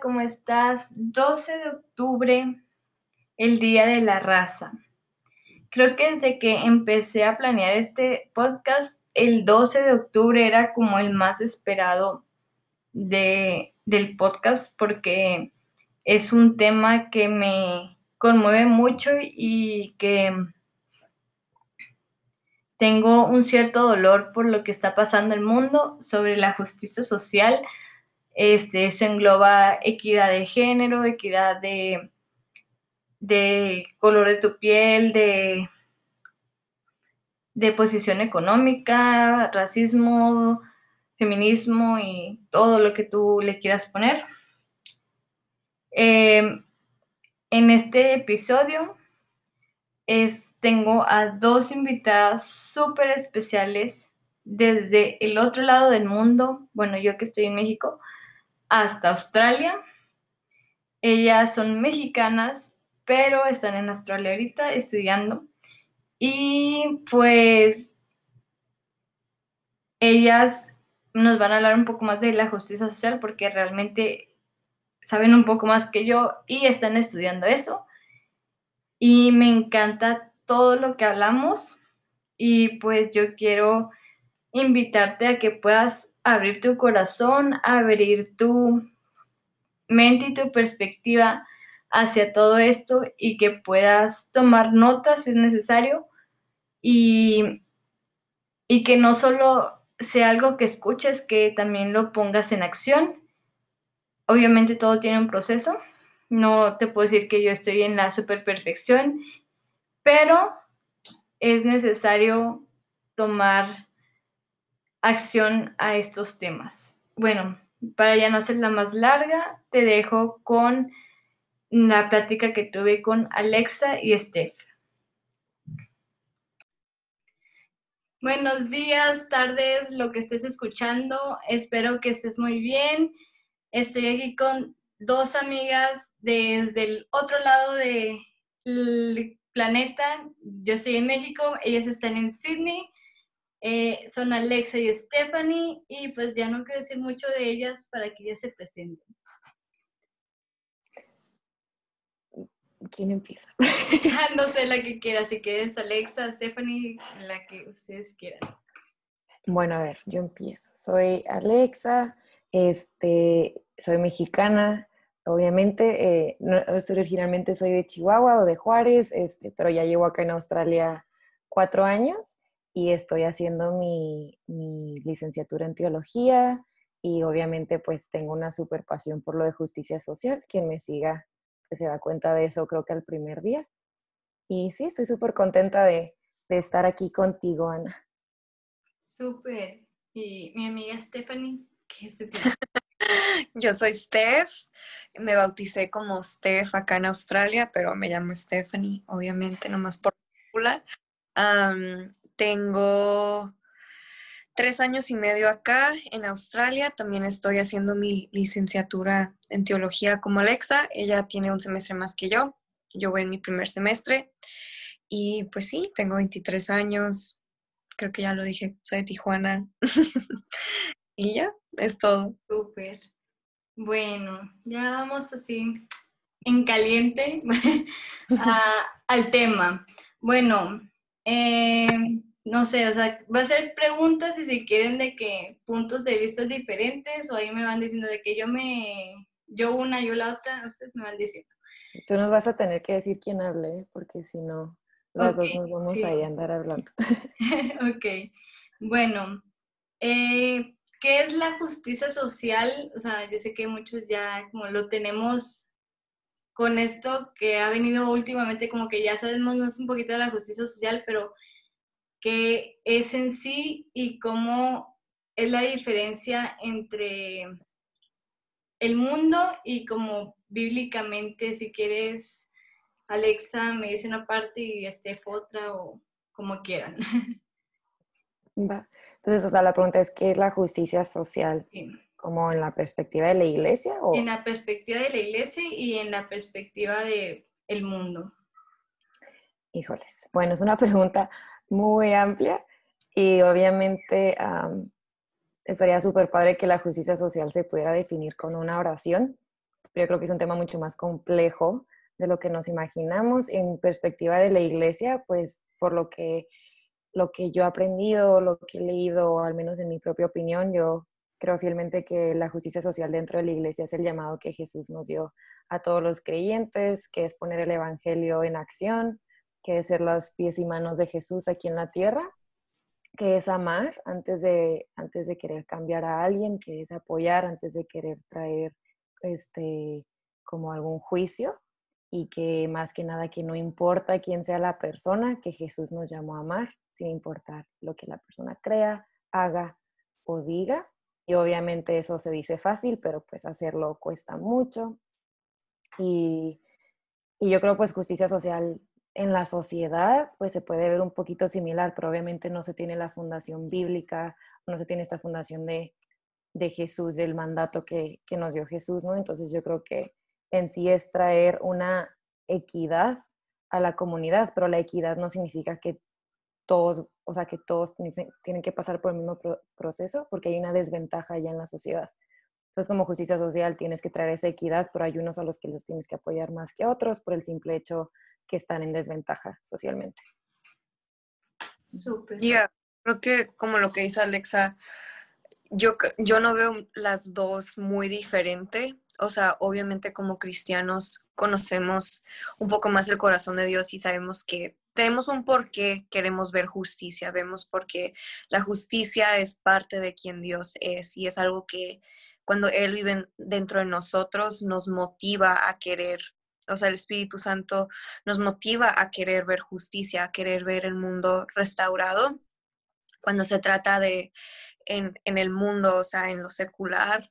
¿cómo estás? 12 de octubre, el Día de la Raza. Creo que desde que empecé a planear este podcast, el 12 de octubre era como el más esperado de, del podcast porque es un tema que me conmueve mucho y que tengo un cierto dolor por lo que está pasando en el mundo sobre la justicia social este, eso engloba equidad de género, equidad de, color de tu piel, de, de posición económica, racismo, feminismo y todo lo que tú le quieras poner. Em, en este episodio es, tengo a dos invitadas súper especiales desde el otro lado del mundo, bueno, yo que estoy en México, hasta Australia. Ellas son mexicanas, pero están en Australia ahorita estudiando. Y pues ellas nos van a hablar un poco más de la justicia social porque realmente saben un poco más que yo y están estudiando eso. Y me encanta todo lo que hablamos y pues yo quiero invitarte a que puedas abrir tu corazón, abrir tu mente y tu perspectiva hacia todo esto y que puedas tomar notas si es necesario y, y que no solo sea algo que escuches, que también lo pongas en acción. Obviamente todo tiene un proceso, no te puedo decir que yo estoy en la super perfección, pero es necesario tomar acción a estos temas. Bueno, para ya no hacerla más larga, te dejo con la plática que tuve con Alexa y Steph. Buenos días, tardes, lo que estés escuchando. Espero que estés muy bien. Estoy aquí con dos amigas desde el otro lado del planeta. Yo estoy en México, ellas están en Sydney. Eh, son Alexa y Stephanie y pues ya no quiero decir mucho de ellas para que ellas se presenten. ¿Quién empieza? Ah, no sé la que quiera, si quieres Alexa, Stephanie, la que ustedes quieran. Bueno, a ver, yo empiezo. Soy Alexa, este, soy mexicana, obviamente, eh, no, originalmente soy de Chihuahua o de Juárez, este, pero ya llevo acá en Australia cuatro años y estoy haciendo mi, licenciatura en teología y obviamente pues tengo una super pasión por lo de justicia social. Quien me siga pues, se da cuenta de eso creo que al primer día. Y sí, estoy súper contenta de, estar aquí contigo, Ana. Súper. Y mi amiga Stephanie, ¿qué es Yo soy Steph, me bauticé como Steph acá en Australia, pero me llamo Stephanie, obviamente, nomás por popular. Tengo tres años y medio acá en Australia. También estoy haciendo mi licenciatura en teología como Alexa. Ella tiene un semestre más que yo. Yo voy en mi primer semestre. Y pues sí, tengo 23 años. Creo que ya lo dije, soy de Tijuana. y ya, es todo. Súper. Bueno, ya vamos así en caliente al tema. Bueno, eh, no sé, o sea, va a ser preguntas y si quieren de que puntos de vista diferentes o ahí me van diciendo de que yo me, yo una, yo la otra, ustedes me van diciendo. Tú nos vas a tener que decir quién hable, porque si no, las dos nos vamos a andar hablando. ok, bueno, eh, ¿qué es la justicia social? O sea, yo sé que muchos ya como lo tenemos con esto que ha venido últimamente, como que ya sabemos un poquito de la justicia social, pero qué es en sí y cómo es la diferencia entre el mundo y como bíblicamente, si quieres, Alexa me dice una parte y Steph otra o como quieran. Va. Entonces, o sea, la pregunta es, ¿qué es la justicia social? ¿Como en la perspectiva de la iglesia? O? En la perspectiva de la iglesia y en la perspectiva del el mundo. Híjoles. Bueno, es una pregunta muy amplia y obviamente estaría súper padre que la justicia social se pudiera definir con una oración, pero yo creo que es un tema mucho más complejo de lo que nos imaginamos. En perspectiva de la iglesia, pues por lo que, lo que yo he aprendido, lo que he leído, al menos en mi propia opinión, yo creo fielmente que la justicia social dentro de la iglesia es el llamado que Jesús nos dio a todos los creyentes, que es poner el Evangelio en acción, que es ser los pies y manos de Jesús aquí en la tierra, que es amar antes de, antes de querer cambiar a alguien, que es apoyar antes de querer traer este, como algún juicio y que más que nada que no importa quién sea la persona, que Jesús nos llamó a amar, sin importar lo que la persona crea, haga o diga. Y obviamente eso se dice fácil, pero pues hacerlo cuesta mucho. Y, y yo creo pues justicia social en la sociedad pues se puede ver un poquito similar, pero obviamente no se tiene la fundación bíblica, no se tiene esta fundación de, de Jesús, del mandato que, que nos dio Jesús, ¿no? Entonces yo creo que en sí es traer una equidad a la comunidad, pero la equidad no significa que todos, o sea, que todos tienen que pasar por el mismo proceso, porque hay una desventaja ya en la sociedad. Entonces, como justicia social, tienes que traer esa equidad, pero hay unos a los que los tienes que apoyar más que otros por el simple hecho que están en desventaja socialmente. Súper. Ya, creo que como lo que dice Alexa, yo, yo no veo las dos muy diferente o sea, obviamente como cristianos conocemos un poco más el corazón de Dios y sabemos que tenemos un por qué queremos ver justicia, vemos porque la justicia es parte de quien Dios es y es algo que cuando Él vive dentro de nosotros nos motiva a querer, o sea, el Espíritu Santo nos motiva a querer ver justicia, a querer ver el mundo restaurado. Cuando se trata de en, en el mundo, o sea, en lo secular,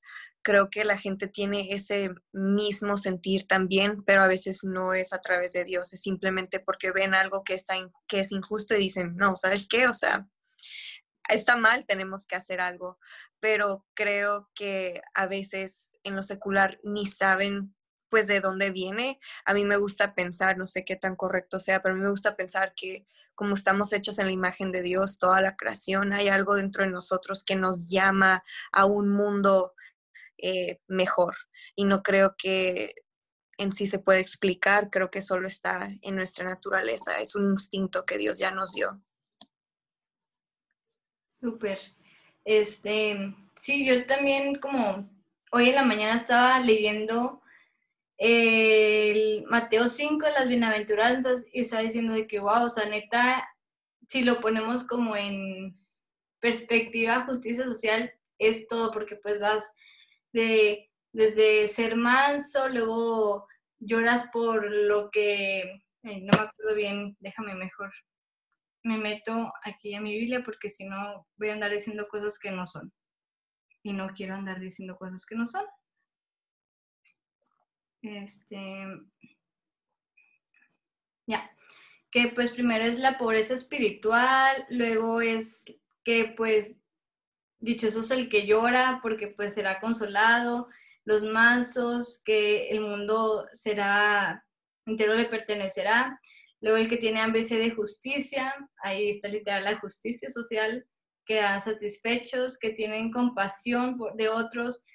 creo que la gente tiene ese mismo sentir también, pero a veces no es a través de Dios, es simplemente porque ven algo que, está que es injusto y dicen, no, ¿sabes qué? O sea, está mal, tenemos que hacer algo, pero creo que a veces en lo secular ni saben pues de dónde viene. A mí me gusta pensar, no sé qué tan correcto sea, pero a mí me gusta pensar que como estamos hechos en la imagen de Dios, toda la creación, hay algo dentro de nosotros que nos llama a un mundo eh, mejor. Y no creo que en sí se puede explicar, creo que solo está en nuestra naturaleza, es un instinto que Dios ya nos dio. Súper. Este, sí, yo también como hoy en la mañana estaba leyendo el Mateo 5, las bienaventuranzas, estaba diciendo de que, wow, o sea, neta, si lo ponemos como en perspectiva justicia social, es todo, porque pues vas de, desde ser manso, luego lloras por lo que, no me acuerdo bien, déjame mejor, me meto aquí a mi Biblia porque si no voy a andar diciendo cosas que no son. Y no quiero andar diciendo cosas que no son. Este, ya, que pues primero es la pobreza espiritual, luego es que pues Dichoso es el que llora porque pues será consolado, los mansos, que el mundo será, entero le pertenecerá. Luego el que tiene hambre de justicia, ahí está literal la justicia social, que dan satisfechos, que tienen compasión de otros,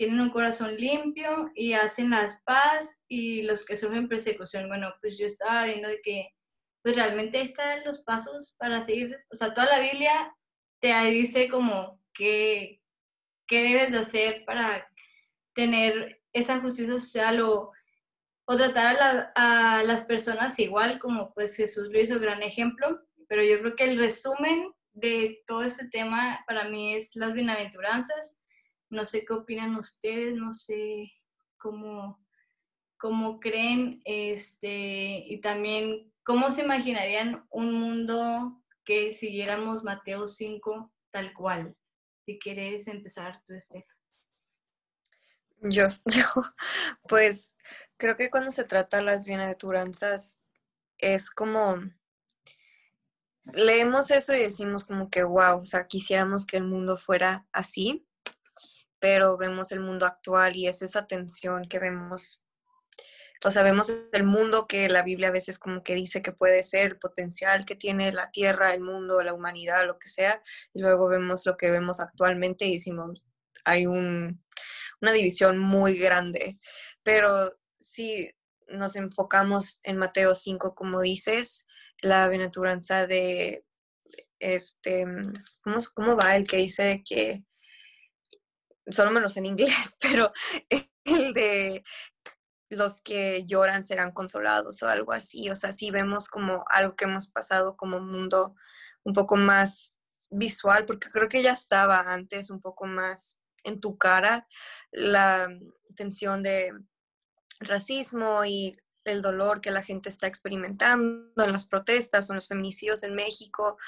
tienen un corazón limpio y hacen las paz y los que sufren persecución. Bueno, pues yo estaba viendo de que pues realmente están los pasos para seguir, o sea, toda la Biblia te dice como qué, debes de hacer para tener esa justicia social o, tratar a, las personas igual como pues Jesús lo hizo gran ejemplo, pero yo creo que el resumen de todo este tema para mí es las bienaventuranzas. No sé qué opinan ustedes, no sé cómo, cómo creen, este, y también cómo se imaginarían un mundo que siguiéramos Mateo 5 tal cual. Si quieres empezar tú, Estef. Yo, yo, pues creo que cuando se trata las bienaventuranzas es como, leemos eso y decimos como que, wow, o sea, quisiéramos que el mundo fuera así, pero vemos el mundo actual y es esa tensión que vemos o sea, vemos el mundo que la Biblia a veces como que dice que puede ser, el potencial que tiene la tierra, el mundo, la humanidad, lo que sea, y luego vemos lo que vemos actualmente y decimos, hay un, una división muy grande. pero si nos enfocamos en Mateo 5, como dices, la bienaventuranza de, este, ¿cómo, ¿cómo va el que dice que, solo menos en inglés, pero el de los que lloran serán consolados o algo así. O sea, si vemos como algo que hemos pasado como mundo un poco más visual, porque creo que ya estaba antes un poco más en tu cara la tensión de racismo y el dolor que la gente está experimentando en las protestas o en los feminicidios en México.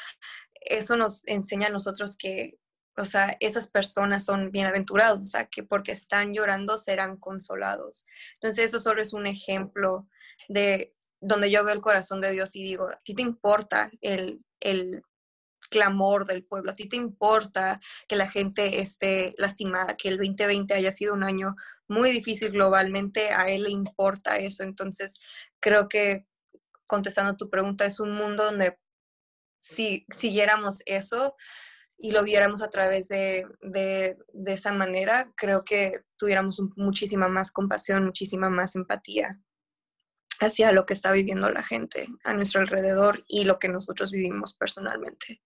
Eso nos enseña a nosotros que, o sea, esas personas son bienaventurados, o sea, que porque están llorando serán consolados. Entonces, eso solo es un ejemplo de donde yo veo el corazón de Dios y digo, a ti te importa el, el clamor del pueblo, a ti te importa que la gente esté lastimada, que el 2020 haya sido un año muy difícil globalmente, a él le importa eso. Entonces, creo que contestando tu pregunta, es un mundo donde si siguiéramos eso y lo viéramos a través de, de, esa manera, creo que tuviéramos muchísima más compasión, muchísima más empatía hacia lo que está viviendo la gente a nuestro alrededor y lo que nosotros vivimos personalmente.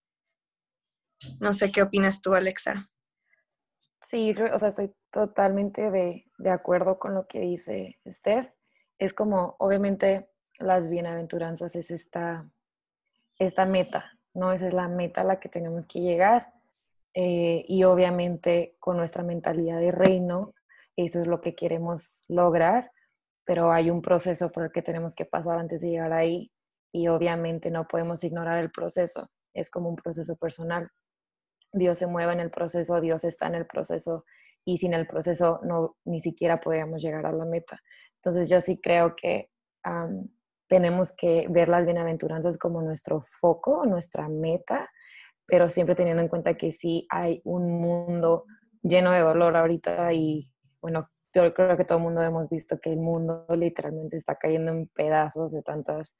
No sé qué opinas tú, Alexa. Sí, o sea, estoy totalmente de, de acuerdo con lo que dice Steph. Es como, obviamente, las bienaventuranzas es esta, esta meta, ¿no? Esa es la meta a la que tenemos que llegar. Eh, y obviamente con nuestra mentalidad de reino, eso es lo que queremos lograr, pero hay un proceso por el que tenemos que pasar antes de llegar ahí y obviamente no podemos ignorar el proceso, es como un proceso personal. Dios se mueve en el proceso, Dios está en el proceso y sin el proceso no ni siquiera podríamos llegar a la meta. Entonces yo sí creo que tenemos que ver las bienaventuranzas como nuestro foco, nuestra meta, pero siempre teniendo en cuenta que sí hay un mundo lleno de dolor ahorita y bueno, yo creo que todo el mundo hemos visto que el mundo literalmente está cayendo en pedazos de tantas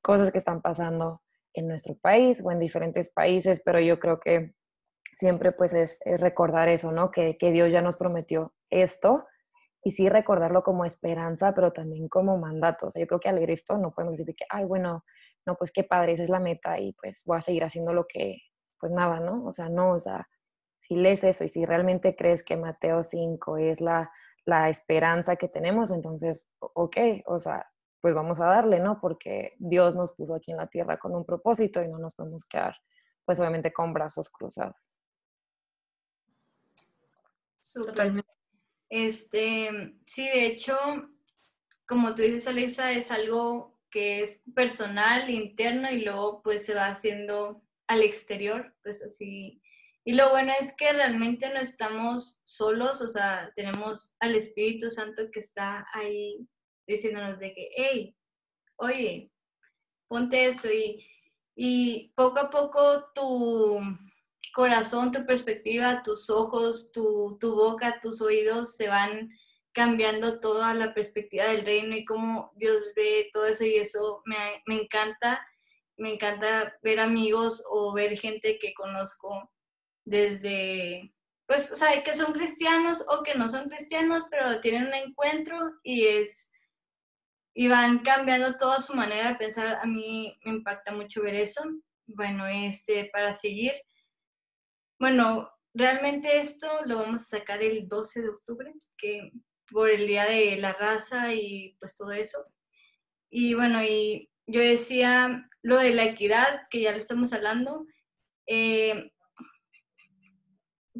cosas que están pasando en nuestro país o en diferentes países, pero yo creo que siempre pues es, recordar eso, ¿no? Que, Dios ya nos prometió esto y sí recordarlo como esperanza, pero también como mandato. O sea, yo creo que al leer esto no podemos decir que, ay, bueno, no, pues qué padre, esa es la meta y pues voy a seguir haciendo lo que, pues nada, ¿no? O sea, no, o sea, si lees eso y si realmente crees que Mateo 5 es la, la esperanza que tenemos, entonces, ok, o sea, pues vamos a darle, ¿no? Porque Dios nos puso aquí en la tierra con un propósito y no nos podemos quedar, pues obviamente con brazos cruzados. Totalmente. Este, sí, de hecho, como tú dices, Alexa, es algo que es personal, interno y luego pues se va haciendo al exterior, pues así. Y lo bueno es que realmente no estamos solos, o sea, tenemos al Espíritu Santo que está ahí diciéndonos de que, hey, oye, ponte esto y, y poco a poco tu, corazón, tu perspectiva, tus ojos, tu, boca, tus oídos se van cambiando toda la perspectiva del reino y cómo Dios ve todo eso y eso me, me encanta. Me encanta ver amigos o ver gente que conozco desde, pues, o que son cristianos o que no son cristianos, pero tienen un encuentro y es, y van cambiando toda su manera de pensar. A mí me impacta mucho ver eso. Bueno, este, para seguir, bueno, realmente esto lo vamos a sacar el 12 de octubre, que por el Día de la Raza y pues todo eso. Y bueno, y yo decía lo de la equidad, que ya lo estamos hablando. Eh,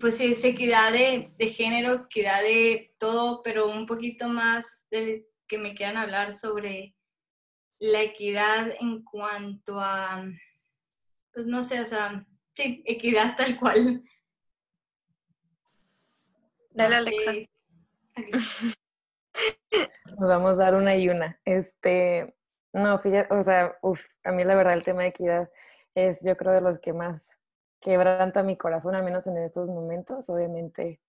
pues sí, es equidad de, de, género, equidad de todo, pero un poquito más de que me quieran hablar sobre la equidad en cuanto a, pues no sé, o sea, Sí, equidad tal cual. Dale, Alexa. Nos vamos a dar una y una. Este, no, fíjate, o sea, uf, a mí la verdad el tema de equidad es yo creo de los que más quebranta mi corazón, al menos en estos momentos, obviamente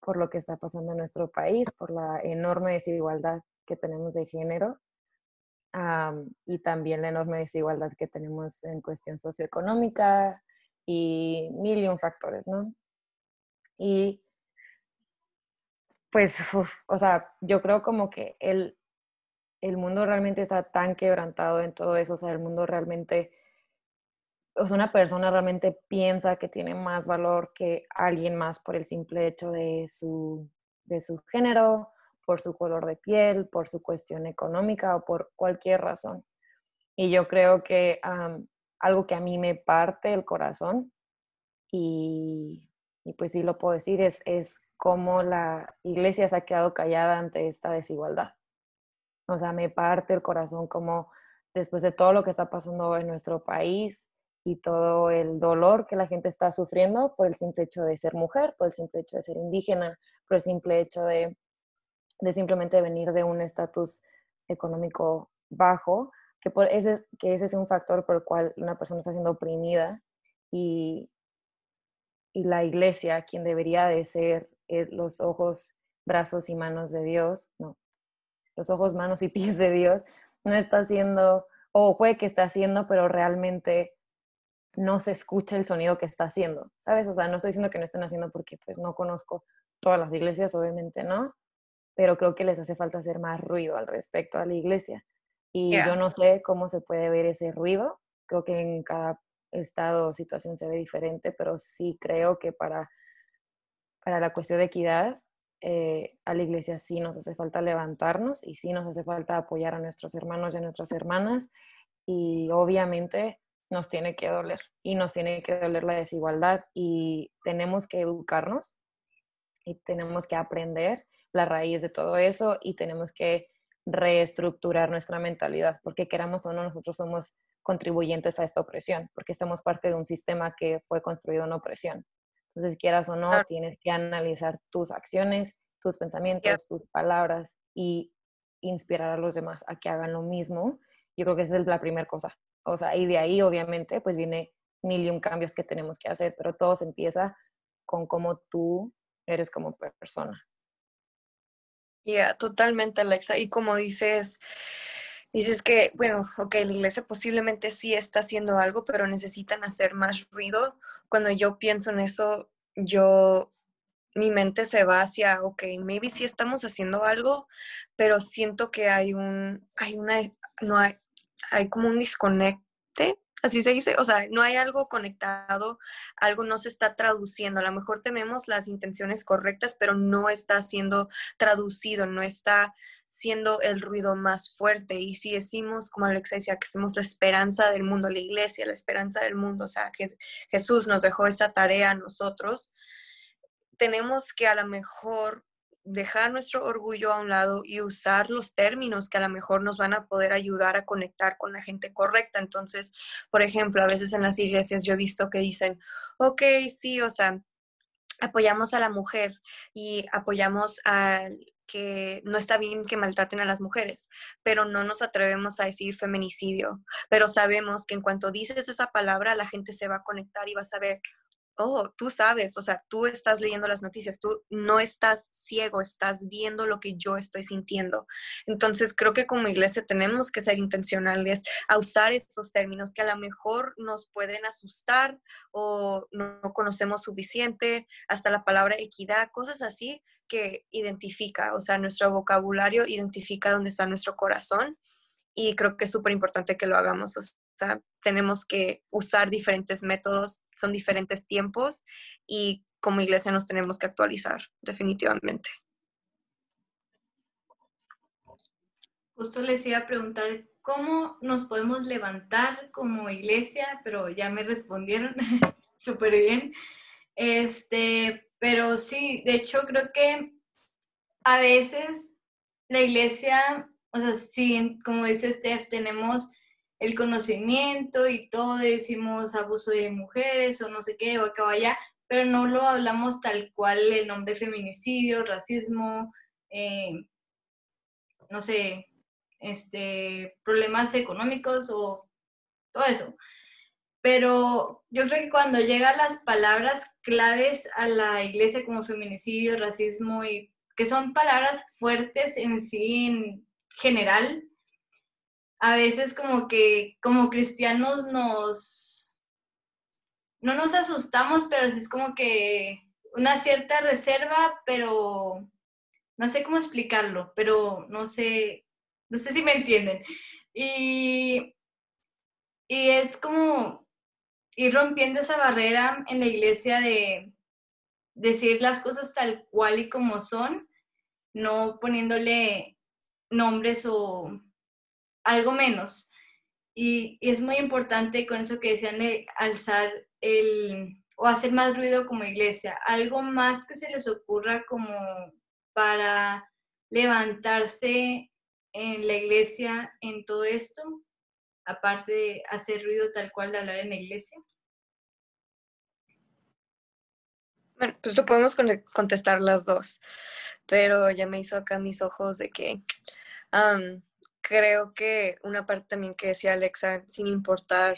por lo que está pasando en nuestro país, por la enorme desigualdad que tenemos de género y también la enorme desigualdad que tenemos en cuestión socioeconómica, y mil y un factores, ¿no? Y Pues, o sea, yo creo como que el, el mundo realmente está tan quebrantado en todo eso, o sea, el mundo realmente, o sea, una persona realmente piensa que tiene más valor que alguien más por el simple hecho de su, de su género, por su color de piel, por su cuestión económica o por cualquier razón. Y yo creo que algo que a mí me parte el corazón, y, y, pues sí lo puedo decir, es, es cómo la iglesia se ha quedado callada ante esta desigualdad. O sea, me parte el corazón como después de todo lo que está pasando en nuestro país y todo el dolor que la gente está sufriendo por el simple hecho de ser mujer, por el simple hecho de ser indígena, por el simple hecho de, de simplemente venir de un estatus económico bajo, que, por ese, que ese es un factor por el cual una persona está siendo oprimida y, y la iglesia, quien debería de ser los ojos, brazos y manos de Dios, no, los ojos, manos y pies de Dios, no está haciendo, o puede que está haciendo, pero realmente no se escucha el sonido que está haciendo, ¿sabes? O sea, no estoy diciendo que no estén haciendo porque pues no conozco todas las iglesias, obviamente no, pero creo que les hace falta hacer más ruido al respecto a la iglesia. Y yo no sé cómo se puede ver ese ruido, creo que en cada estado o situación se ve diferente, pero sí creo que para, para la cuestión de equidad eh, a la iglesia sí nos hace falta levantarnos y sí nos hace falta apoyar a nuestros hermanos y a nuestras hermanas y obviamente nos tiene que doler y nos tiene que doler la desigualdad y tenemos que educarnos y tenemos que aprender la raíz de todo eso y tenemos que reestructurar nuestra mentalidad porque queramos o no nosotros somos contribuyentes a esta opresión porque estamos parte de un sistema que fue construido en opresión entonces, quieras o no, tienes que analizar tus acciones, tus pensamientos, tus palabras y inspirar a los demás a que hagan lo mismo. Yo creo que esa es la primera cosa. O sea, y de ahí, obviamente, pues viene mil y un cambios que tenemos que hacer, pero todo se empieza con cómo tú eres como persona. Ya, totalmente, Alexa. Y como dices, dices que, bueno, ok, la iglesia posiblemente sí está haciendo algo, pero necesitan hacer más ruido cuando yo pienso en eso, yo, mi mente se va hacia, ok, maybe sí estamos haciendo algo, pero siento que hay un, hay una, no hay, hay como un así se dice, o sea, no hay algo conectado, algo no se está traduciendo, a lo mejor tenemos las intenciones correctas, pero no está siendo traducido, no está siendo el ruido más fuerte. Y si decimos, como Alexa decía, que somos la esperanza del mundo, la iglesia, la esperanza del mundo, o sea, que Jesús nos dejó esa tarea a nosotros, tenemos que a lo mejor dejar nuestro orgullo a un lado y usar los términos que a lo mejor nos van a poder ayudar a conectar con la gente correcta. Entonces, por ejemplo, a veces en las iglesias yo he visto que dicen, ok, sí, o sea, apoyamos a la mujer y apoyamos al que no está bien que maltraten a las mujeres, pero no nos atrevemos a decir feminicidio. Pero sabemos que en cuanto dices esa palabra, la gente se va a conectar y va a saber, oh, tú sabes, o sea, tú estás leyendo las noticias, tú no estás ciego, estás viendo lo que yo estoy sintiendo. Entonces, creo que como iglesia tenemos que ser intencionales a usar estos términos que a lo mejor nos pueden asustar o no conocemos suficiente, hasta la palabra equidad, cosas así que identifica, o sea, nuestro vocabulario identifica dónde está nuestro corazón y creo que es súper importante que lo hagamos. Sea, tenemos que usar diferentes métodos, son diferentes tiempos y como iglesia nos tenemos que actualizar, definitivamente. Justo les iba a preguntar cómo nos podemos levantar como iglesia, pero ya me respondieron súper bien. Este, pero sí, de hecho creo que a veces la iglesia, o sea, sí, como dice Steph, tenemos el conocimiento y todo, decimos abuso de mujeres o no sé qué, o acá vaya, pero no lo hablamos tal cual el nombre feminicidio, racismo, eh, no sé, este, problemas económicos o todo eso. Pero yo creo que cuando llegan las palabras claves a la iglesia como feminicidio, racismo y que son palabras fuertes en sí en general, a veces como que como cristianos nos no nos asustamos, pero sí es como que una cierta reserva, pero no sé cómo explicarlo, pero no sé, no sé si me entienden. Y, y es como ir rompiendo esa barrera en la iglesia de decir las cosas tal cual y como son, no poniéndole nombres o algo menos. Y, es muy importante con eso que decían de alzar el o hacer más ruido como iglesia, algo más que se les ocurra como para levantarse en la iglesia en todo esto, aparte de hacer ruido tal cual de hablar en la iglesia. Bueno, pues lo podemos contestar las dos, pero ya me hizo acá mis ojos de que creo que una parte también que decía Alexa, sin importar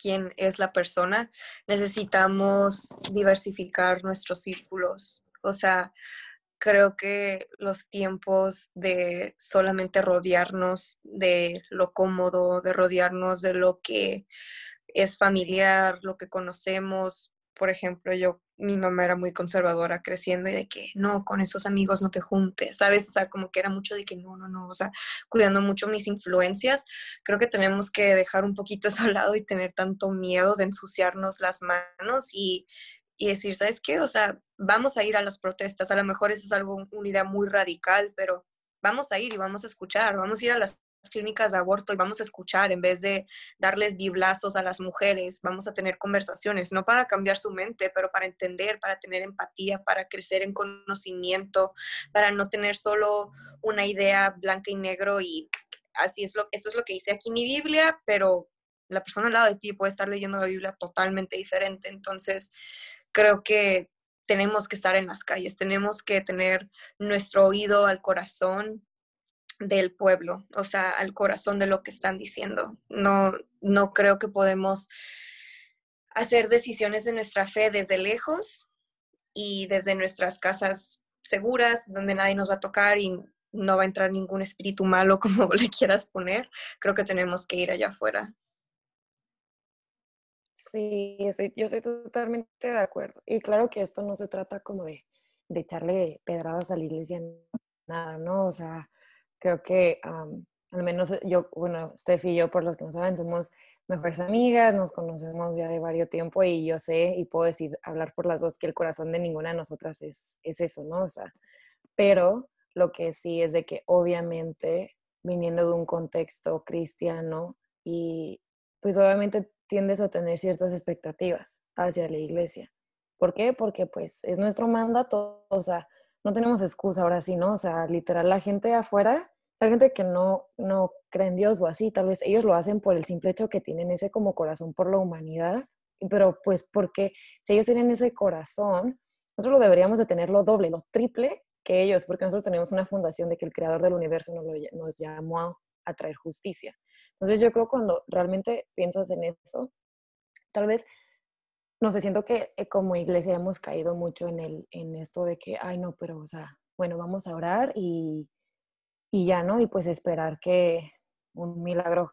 quién es la persona, necesitamos diversificar nuestros círculos. O sea, creo que los tiempos de solamente rodearnos de lo cómodo, de rodearnos de lo que es familiar, lo que conocemos, por ejemplo, yo mi mamá era muy conservadora creciendo y de que no, con esos amigos no te juntes, ¿sabes? O sea, como que era mucho de que no, no, no, o sea, cuidando mucho mis influencias. Creo que tenemos que dejar un poquito eso al lado y tener tanto miedo de ensuciarnos las manos y, y decir, ¿sabes qué? O sea, vamos a ir a las protestas, a lo mejor eso es algo, una idea muy radical, pero vamos a ir y vamos a escuchar, vamos a ir a las clínicas de aborto y vamos a escuchar en vez de darles biblazos a las mujeres, vamos a tener conversaciones, no para cambiar su mente, pero para entender, para tener empatía, para crecer en conocimiento, para no tener solo una idea blanca y negro y así es lo, esto es lo que dice aquí mi Biblia, pero la persona al lado de ti puede estar leyendo la Biblia totalmente diferente. Entonces, creo que tenemos que estar en las calles, tenemos que tener nuestro oído al corazón del pueblo, o sea, al corazón de lo que están diciendo. No, no creo que podemos hacer decisiones de nuestra fe desde lejos y desde nuestras casas seguras, donde nadie nos va a tocar y no va a entrar ningún espíritu malo, como le quieras poner. Creo que tenemos que ir allá afuera. Sí, yo estoy, totalmente de acuerdo. Y claro que esto no se trata como de, de echarle pedradas a la iglesia, nada, ¿no? O sea, creo que al menos yo, bueno, Steph y yo, por los que no saben, somos mejores amigas, nos conocemos ya de varios tiempo y yo sé y puedo decir, hablar por las dos, que el corazón de ninguna de nosotras es, es eso, ¿no? O sea, pero lo que sí es de que obviamente viniendo de un contexto cristiano y pues obviamente tiendes a tener ciertas expectativas hacia la iglesia. ¿Por qué? Porque pues es nuestro mandato, o sea, no tenemos excusa ahora sí, ¿no? O sea, literal, la gente afuera, la gente que no, no cree en Dios o así, tal vez ellos lo hacen por el simple hecho que tienen ese como corazón por la humanidad, pero pues porque si ellos tienen ese corazón, nosotros lo deberíamos de tener lo doble, lo triple que ellos, porque nosotros tenemos una fundación de que el creador del universo nos, nos llamó a traer justicia. Entonces yo creo cuando realmente piensas en eso, tal vez no sé, siento que eh, como iglesia hemos caído mucho en, el, en esto de que, ay, no, pero, o sea, bueno, vamos a orar y, y ya, ¿no? Y pues esperar que un milagro,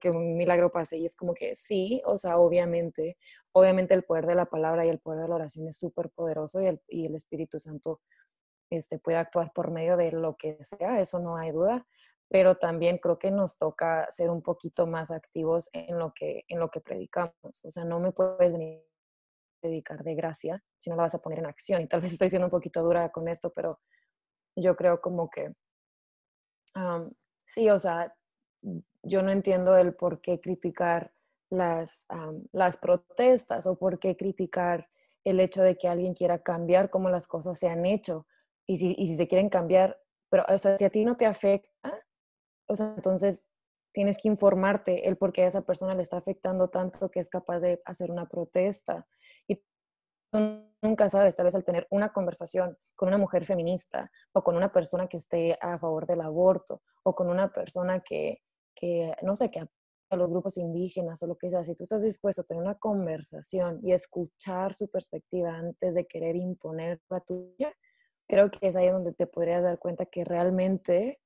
que un milagro pase. Y es como que sí, o sea, obviamente, obviamente el poder de la palabra y el poder de la oración es súper poderoso y el, y el Espíritu Santo este, puede actuar por medio de lo que sea, eso no hay duda, pero también creo que nos toca ser un poquito más activos en lo que, en lo que predicamos. O sea, no me puedes venir dedicar de gracia si no la vas a poner en acción. Y tal vez estoy siendo un poquito dura con esto, pero yo creo como que, sí, o sea, yo no entiendo el por qué criticar las, las protestas o por qué criticar el hecho de que alguien quiera cambiar cómo las cosas se han hecho. Y si, y si se quieren cambiar, pero, o sea, si a ti no te afecta, o sea, entonces tienes que informarte el por qué a esa persona le está afectando tanto que es capaz de hacer una protesta. Y nunca sabes, tal vez al tener una conversación con una mujer feminista o con una persona que esté a favor del aborto o con una persona que, que no sé, que a los grupos indígenas o lo que sea, si tú estás dispuesto a tener una conversación y escuchar su perspectiva antes de querer imponer la tuya, creo que es ahí donde te podrías dar cuenta que realmente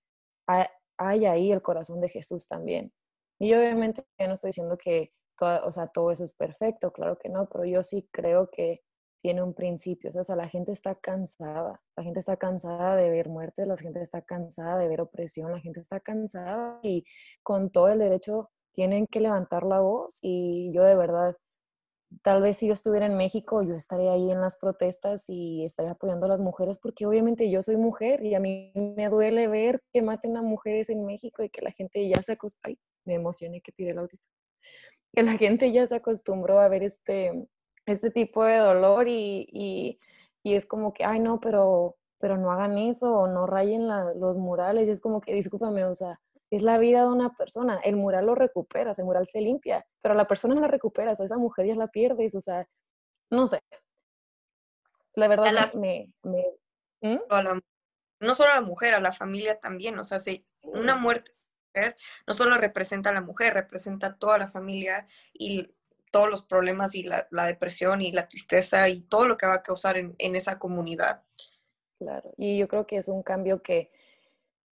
hay ahí el corazón de Jesús también. Y obviamente yo no estoy diciendo que todo, o sea, todo eso es perfecto, claro que no, pero yo sí creo que tiene un principio. O sea, la gente está cansada. La gente está cansada de ver muertes, la gente está cansada de ver opresión, la gente está cansada y con todo el derecho tienen que levantar la voz y yo de verdad, tal vez si yo estuviera en México, yo estaría ahí en las protestas y estaría apoyando a las mujeres porque obviamente yo soy mujer y a mí me duele ver que maten a mujeres en México y que la gente ya se acostumbró, ay, me emocioné que tiré el audio, que la gente ya se acostumbró a ver este, este tipo de dolor y, y, y, es como que, ay, no, pero, pero no hagan eso o no rayen los murales. Y es como que, discúlpame, o sea, es la vida de una persona. El mural lo recuperas, el mural se limpia, pero la persona no la recuperas, a esa mujer ya la pierdes, o sea, no sé. La verdad me... me ¿Mm? no solo a la mujer, a la familia también, o sea, si una muerte no solo representa a la mujer, representa a toda la familia y todos los problemas y la, depresión y la tristeza y todo lo que va a causar en, esa comunidad. Claro, y yo creo que es un cambio que,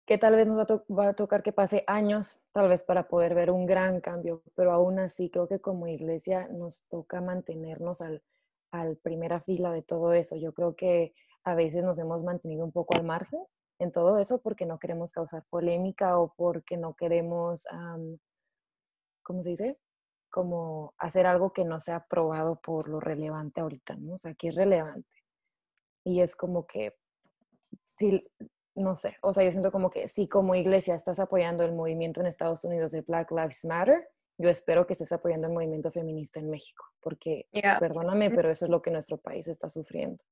que tal vez nos va a, tocar que pase años, tal vez para poder ver un gran cambio, pero aún así creo que como iglesia nos toca mantenernos al, al primera fila de todo eso. Yo creo que a veces nos hemos mantenido un poco al margen en todo eso porque no queremos causar polémica o porque no queremos, ¿cómo se dice? Como hacer algo que no sea aprobado por lo relevante ahorita, ¿no? O sea, que es relevante. Y es como que, si, no sé, o sea, yo siento como que si como iglesia estás apoyando el movimiento en Estados Unidos de Black Lives Matter, yo espero que estés apoyando el movimiento feminista en México, porque, perdóname, pero eso es lo que nuestro país está sufriendo.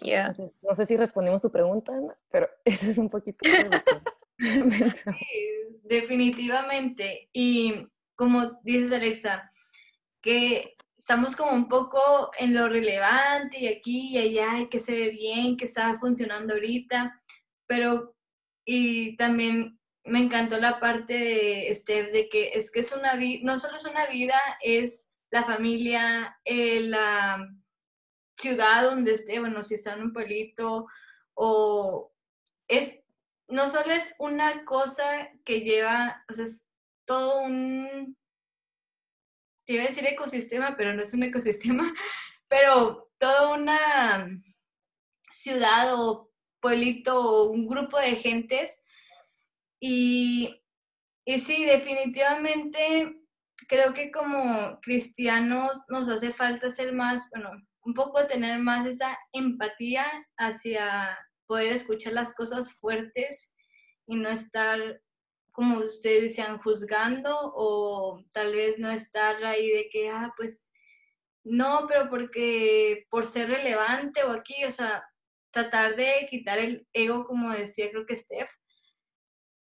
Entonces, no sé si respondimos tu pregunta, Ana, pero eso es un poquito... sí, definitivamente. Y como dices Alexa, que estamos como un poco en lo relevante y aquí y allá y que se ve bien, que está funcionando ahorita, pero y también me encantó la parte de Steph de que es que es una vida, no solo es una vida, es la familia, eh, la ciudad donde esté, bueno, si está en un pueblito o es, no solo es una cosa que lleva, o sea, todo un, te iba a decir ecosistema, pero no es un ecosistema, pero toda una ciudad o pueblito o un grupo de gentes. Y, y sí, definitivamente creo que como cristianos nos hace falta ser más, bueno, un poco tener más esa empatía hacia poder escuchar las cosas fuertes y no estar como ustedes decían, juzgando o tal vez no estar ahí de que, ah, pues no, pero porque por ser relevante o aquí, o sea, tratar de quitar el ego, como decía creo que Steph,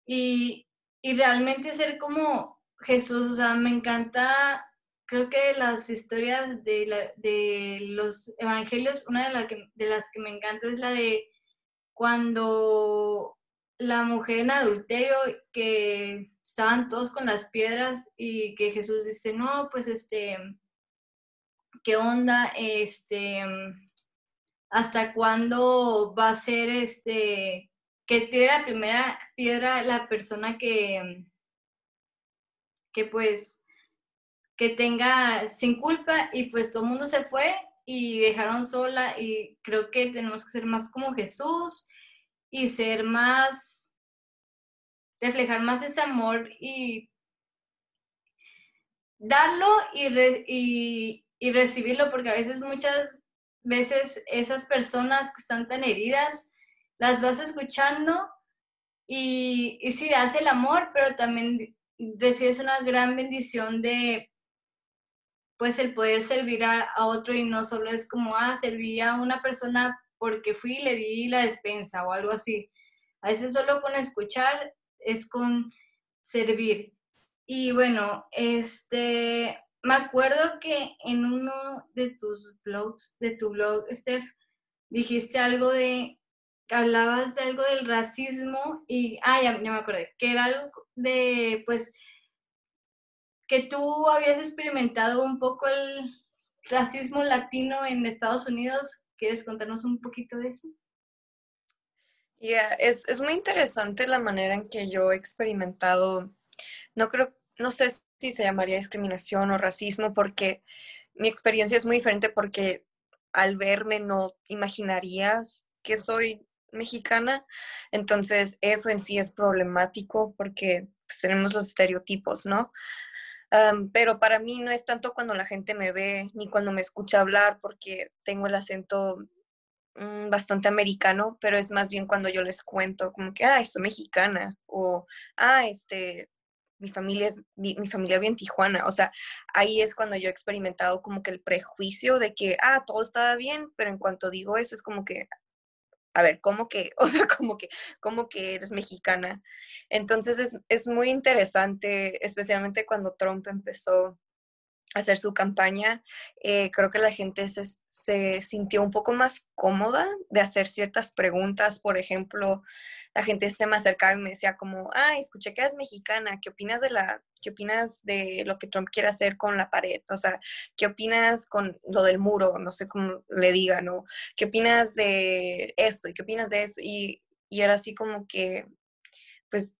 y, y realmente ser como Jesús, o sea, me encanta, creo que las historias de, la, de los evangelios, una de, la que, de las que me encanta es la de cuando la mujer en adulterio, que estaban todos con las piedras y que Jesús dice, no, pues este, ¿qué onda? Este, ¿hasta cuándo va a ser este, que tiene la primera piedra la persona que, que pues, que tenga sin culpa y pues todo el mundo se fue y dejaron sola y creo que tenemos que ser más como Jesús y ser más, reflejar más ese amor y darlo y, y, recibirlo, porque a veces, muchas veces esas personas que están tan heridas, las vas escuchando y, y sí, hace el amor, pero también recibes una gran bendición de pues el poder servir a, a, otro y no solo es como, ah, servir a una persona porque fui y le di la despensa o algo así. A veces solo con escuchar es con servir. Y bueno, este, me acuerdo que en uno de tus blogs, de tu blog, Steph, dijiste algo de, hablabas de algo del racismo y, ah, ya, ya me acordé, que era algo de, pues, que tú habías experimentado un poco el racismo latino en Estados Unidos ¿Quieres contarnos un poquito de eso? Yeah, es, es, muy interesante la manera en que yo he experimentado, no creo, no sé si se llamaría discriminación o racismo, porque mi experiencia es muy diferente porque al verme no imaginarías que soy mexicana. Entonces, eso en sí es problemático porque pues, tenemos los estereotipos, ¿no? Pero para mí no es tanto cuando la gente me ve ni cuando me escucha hablar porque tengo el acento mm, bastante americano, pero es más bien cuando yo les cuento como que, ah, soy mexicana o, ah, este, mi familia es, mi, familia vive en Tijuana. O sea, ahí es cuando yo he experimentado como que el prejuicio de que, ah, todo estaba bien, pero en cuanto digo eso es como que, a ver, ¿cómo que? O sea, como que, ¿cómo que eres mexicana? Entonces es, es muy interesante, especialmente cuando Trump empezó hacer su campaña, eh, creo que la gente se, se, sintió un poco más cómoda de hacer ciertas preguntas. Por ejemplo, la gente se me acercaba y me decía como, ah, escuché que eres mexicana, ¿qué opinas de la, qué opinas de lo que Trump quiere hacer con la pared? O sea, ¿qué opinas con lo del muro? No sé cómo le digan, ¿no? ¿Qué opinas de esto? ¿Y qué opinas de eso? Y, y era así como que, pues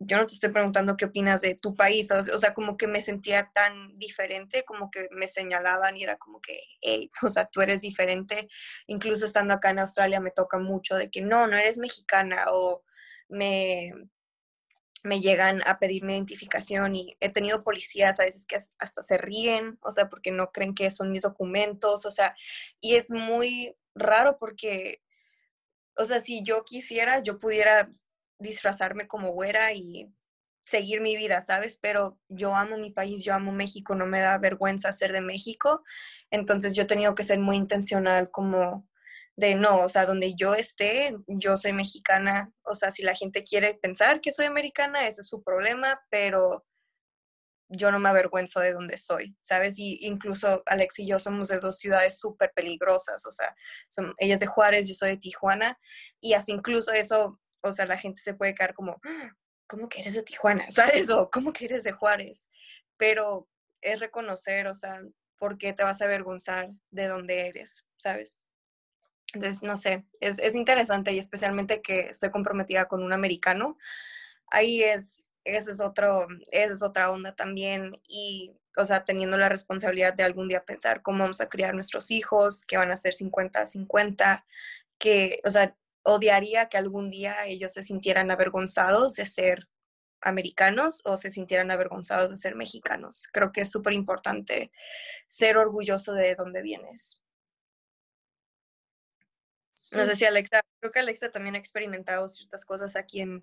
yo no te estoy preguntando qué opinas de tu país, o, sea, como que me sentía tan diferente, como que me señalaban y era como que, hey, o sea, tú eres diferente. Incluso estando acá en Australia me toca mucho de que no, no eres mexicana o me, me llegan a pedir mi identificación y he tenido policías a veces que hasta se ríen, o sea, porque no creen que son mis documentos, o sea, y es muy raro porque, o sea, si yo quisiera, yo pudiera disfrazarme como güera y seguir mi vida, ¿sabes? Pero yo amo mi país, yo amo México, no me da vergüenza ser de México. Entonces yo he tenido que ser muy intencional como de no, o sea, donde yo esté, yo soy mexicana. O sea, si la gente quiere pensar que soy americana, ese es su problema, pero yo no me avergüenzo de donde soy, ¿sabes? Y incluso Alex y yo somos de dos ciudades súper peligrosas, o sea, son, ella es de Juárez, yo soy de Tijuana, y así incluso eso o sea, la gente se puede quedar como, ah, ¿cómo que eres de Tijuana? ¿Sabes? O ¿cómo que eres de Juárez? Pero es reconocer, o sea, ¿por qué te vas a avergonzar de dónde eres? ¿Sabes? Entonces, no sé, es, es interesante y especialmente que estoy comprometida con un americano. Ahí es, ese es otro, esa es otra onda también y, o sea, teniendo la responsabilidad de algún día pensar cómo vamos a criar nuestros hijos, que van a ser 50-50, que, o sea, odiaría que algún día ellos se sintieran avergonzados de ser americanos o se sintieran avergonzados de ser mexicanos. Creo que es súper importante ser orgulloso de dónde vienes. No sé si Alexa, creo que Alexa también ha experimentado ciertas cosas aquí en,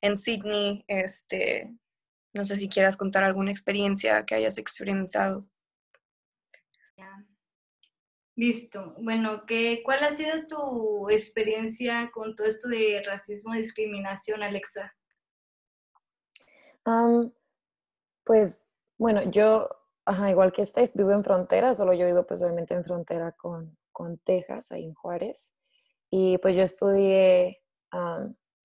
en Sydney. Este, no sé si quieras contar alguna experiencia que hayas experimentado. Listo. Bueno, ¿qué, ¿cuál ha sido tu experiencia con todo esto de racismo y discriminación, Alexa? pues, bueno, yo, igual que Steph, vivo en frontera, solo yo vivo pues obviamente en frontera con, con Texas, ahí en Juárez. Y pues yo estudié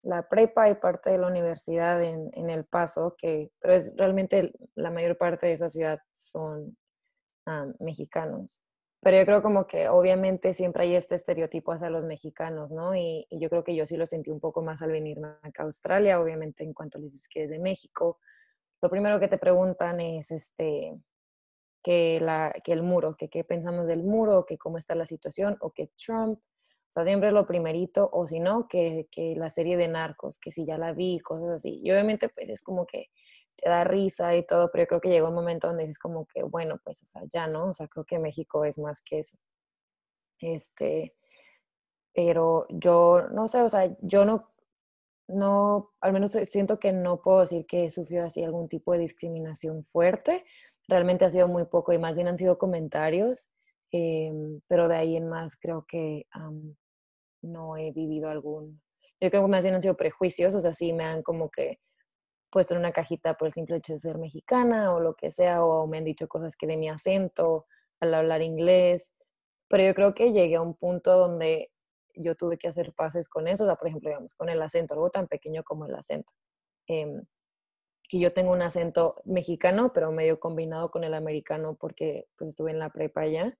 la prepa y parte de la universidad en, en, El Paso, que, pero es realmente la mayor parte de esa ciudad son mexicanos. Pero yo creo como que obviamente siempre hay este estereotipo hacia los mexicanos, ¿no? Y, yo creo que yo sí lo sentí un poco más al venirme acá a Australia, obviamente en cuanto les dices que es de México. Lo primero que te preguntan es este, que, la, que el muro, que qué pensamos del muro, que cómo está la situación, o que Trump, o sea, siempre es lo primerito, o si no, que, que la serie de narcos, que si ya la vi, cosas así. Y obviamente pues es como que te da risa y todo, pero yo creo que llegó un momento donde dices como que, bueno, pues, o sea, ya no, o sea, creo que México es más que eso. Este, pero yo, no sé, o sea, yo no, no, al menos siento que no puedo decir que he sufrido así algún tipo de discriminación fuerte. Realmente ha sido muy poco y más bien han sido comentarios, em, pero de ahí en más creo que no he vivido algún, yo creo que más bien han sido prejuicios, o sea, sí me han como que puesto en una cajita por el simple hecho de ser mexicana o lo que sea, o me han dicho cosas que de mi acento al hablar inglés, pero yo creo que llegué a un punto donde yo tuve que hacer pases con eso, o sea, por ejemplo, digamos, con el acento, algo tan pequeño como el acento. Eh, que yo tengo un acento mexicano, pero medio combinado con el americano porque pues estuve en la prepa allá.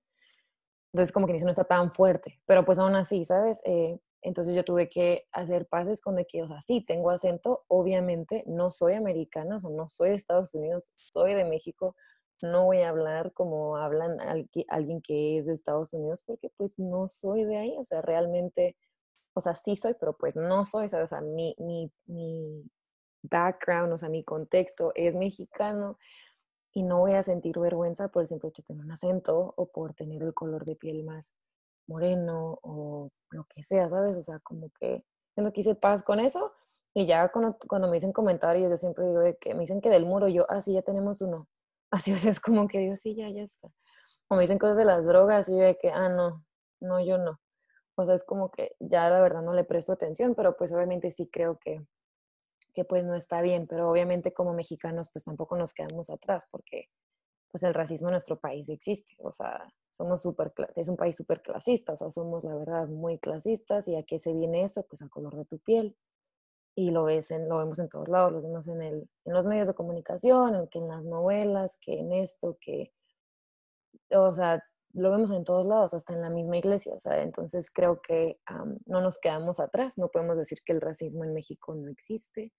Entonces como que no está tan fuerte, pero pues aún así, ¿sabes? Eh, entonces yo tuve que hacer pases con de que, o sea, sí, tengo acento, obviamente no soy americana, o sea, no soy de Estados Unidos, soy de México, no voy a hablar como hablan alguien que es de Estados Unidos porque pues no soy de ahí, o sea, realmente, o sea, sí soy, pero pues no soy. O sea, mi, mi, mi background, o sea, mi contexto es mexicano y no voy a sentir vergüenza por el simple hecho de tener un acento o por tener el color de piel más moreno o lo que sea, ¿sabes? O sea, como que no quise paz con eso y ya cuando, cuando me dicen comentarios, yo siempre digo que me dicen que del muro, yo, ah, sí, ya tenemos uno. Así, o sea, es como que digo, sí, ya, ya está. O me dicen cosas de las drogas y yo de que, ah, no, no, yo no. O sea, es como que ya la verdad no le presto atención, pero pues obviamente sí creo que, que pues no está bien, pero obviamente como mexicanos pues tampoco nos quedamos atrás porque pues el racismo en nuestro país existe, o sea, somos súper, es un país súper clasista, o sea, somos la verdad muy clasistas y a qué se viene eso, pues al color de tu piel, y lo, ves en, lo vemos en todos lados, lo vemos en, el, en los medios de comunicación, en, que en las novelas, que en esto, que, o sea, lo vemos en todos lados, hasta en la misma iglesia, o sea, entonces creo que no nos quedamos atrás, no podemos decir que el racismo en México no existe,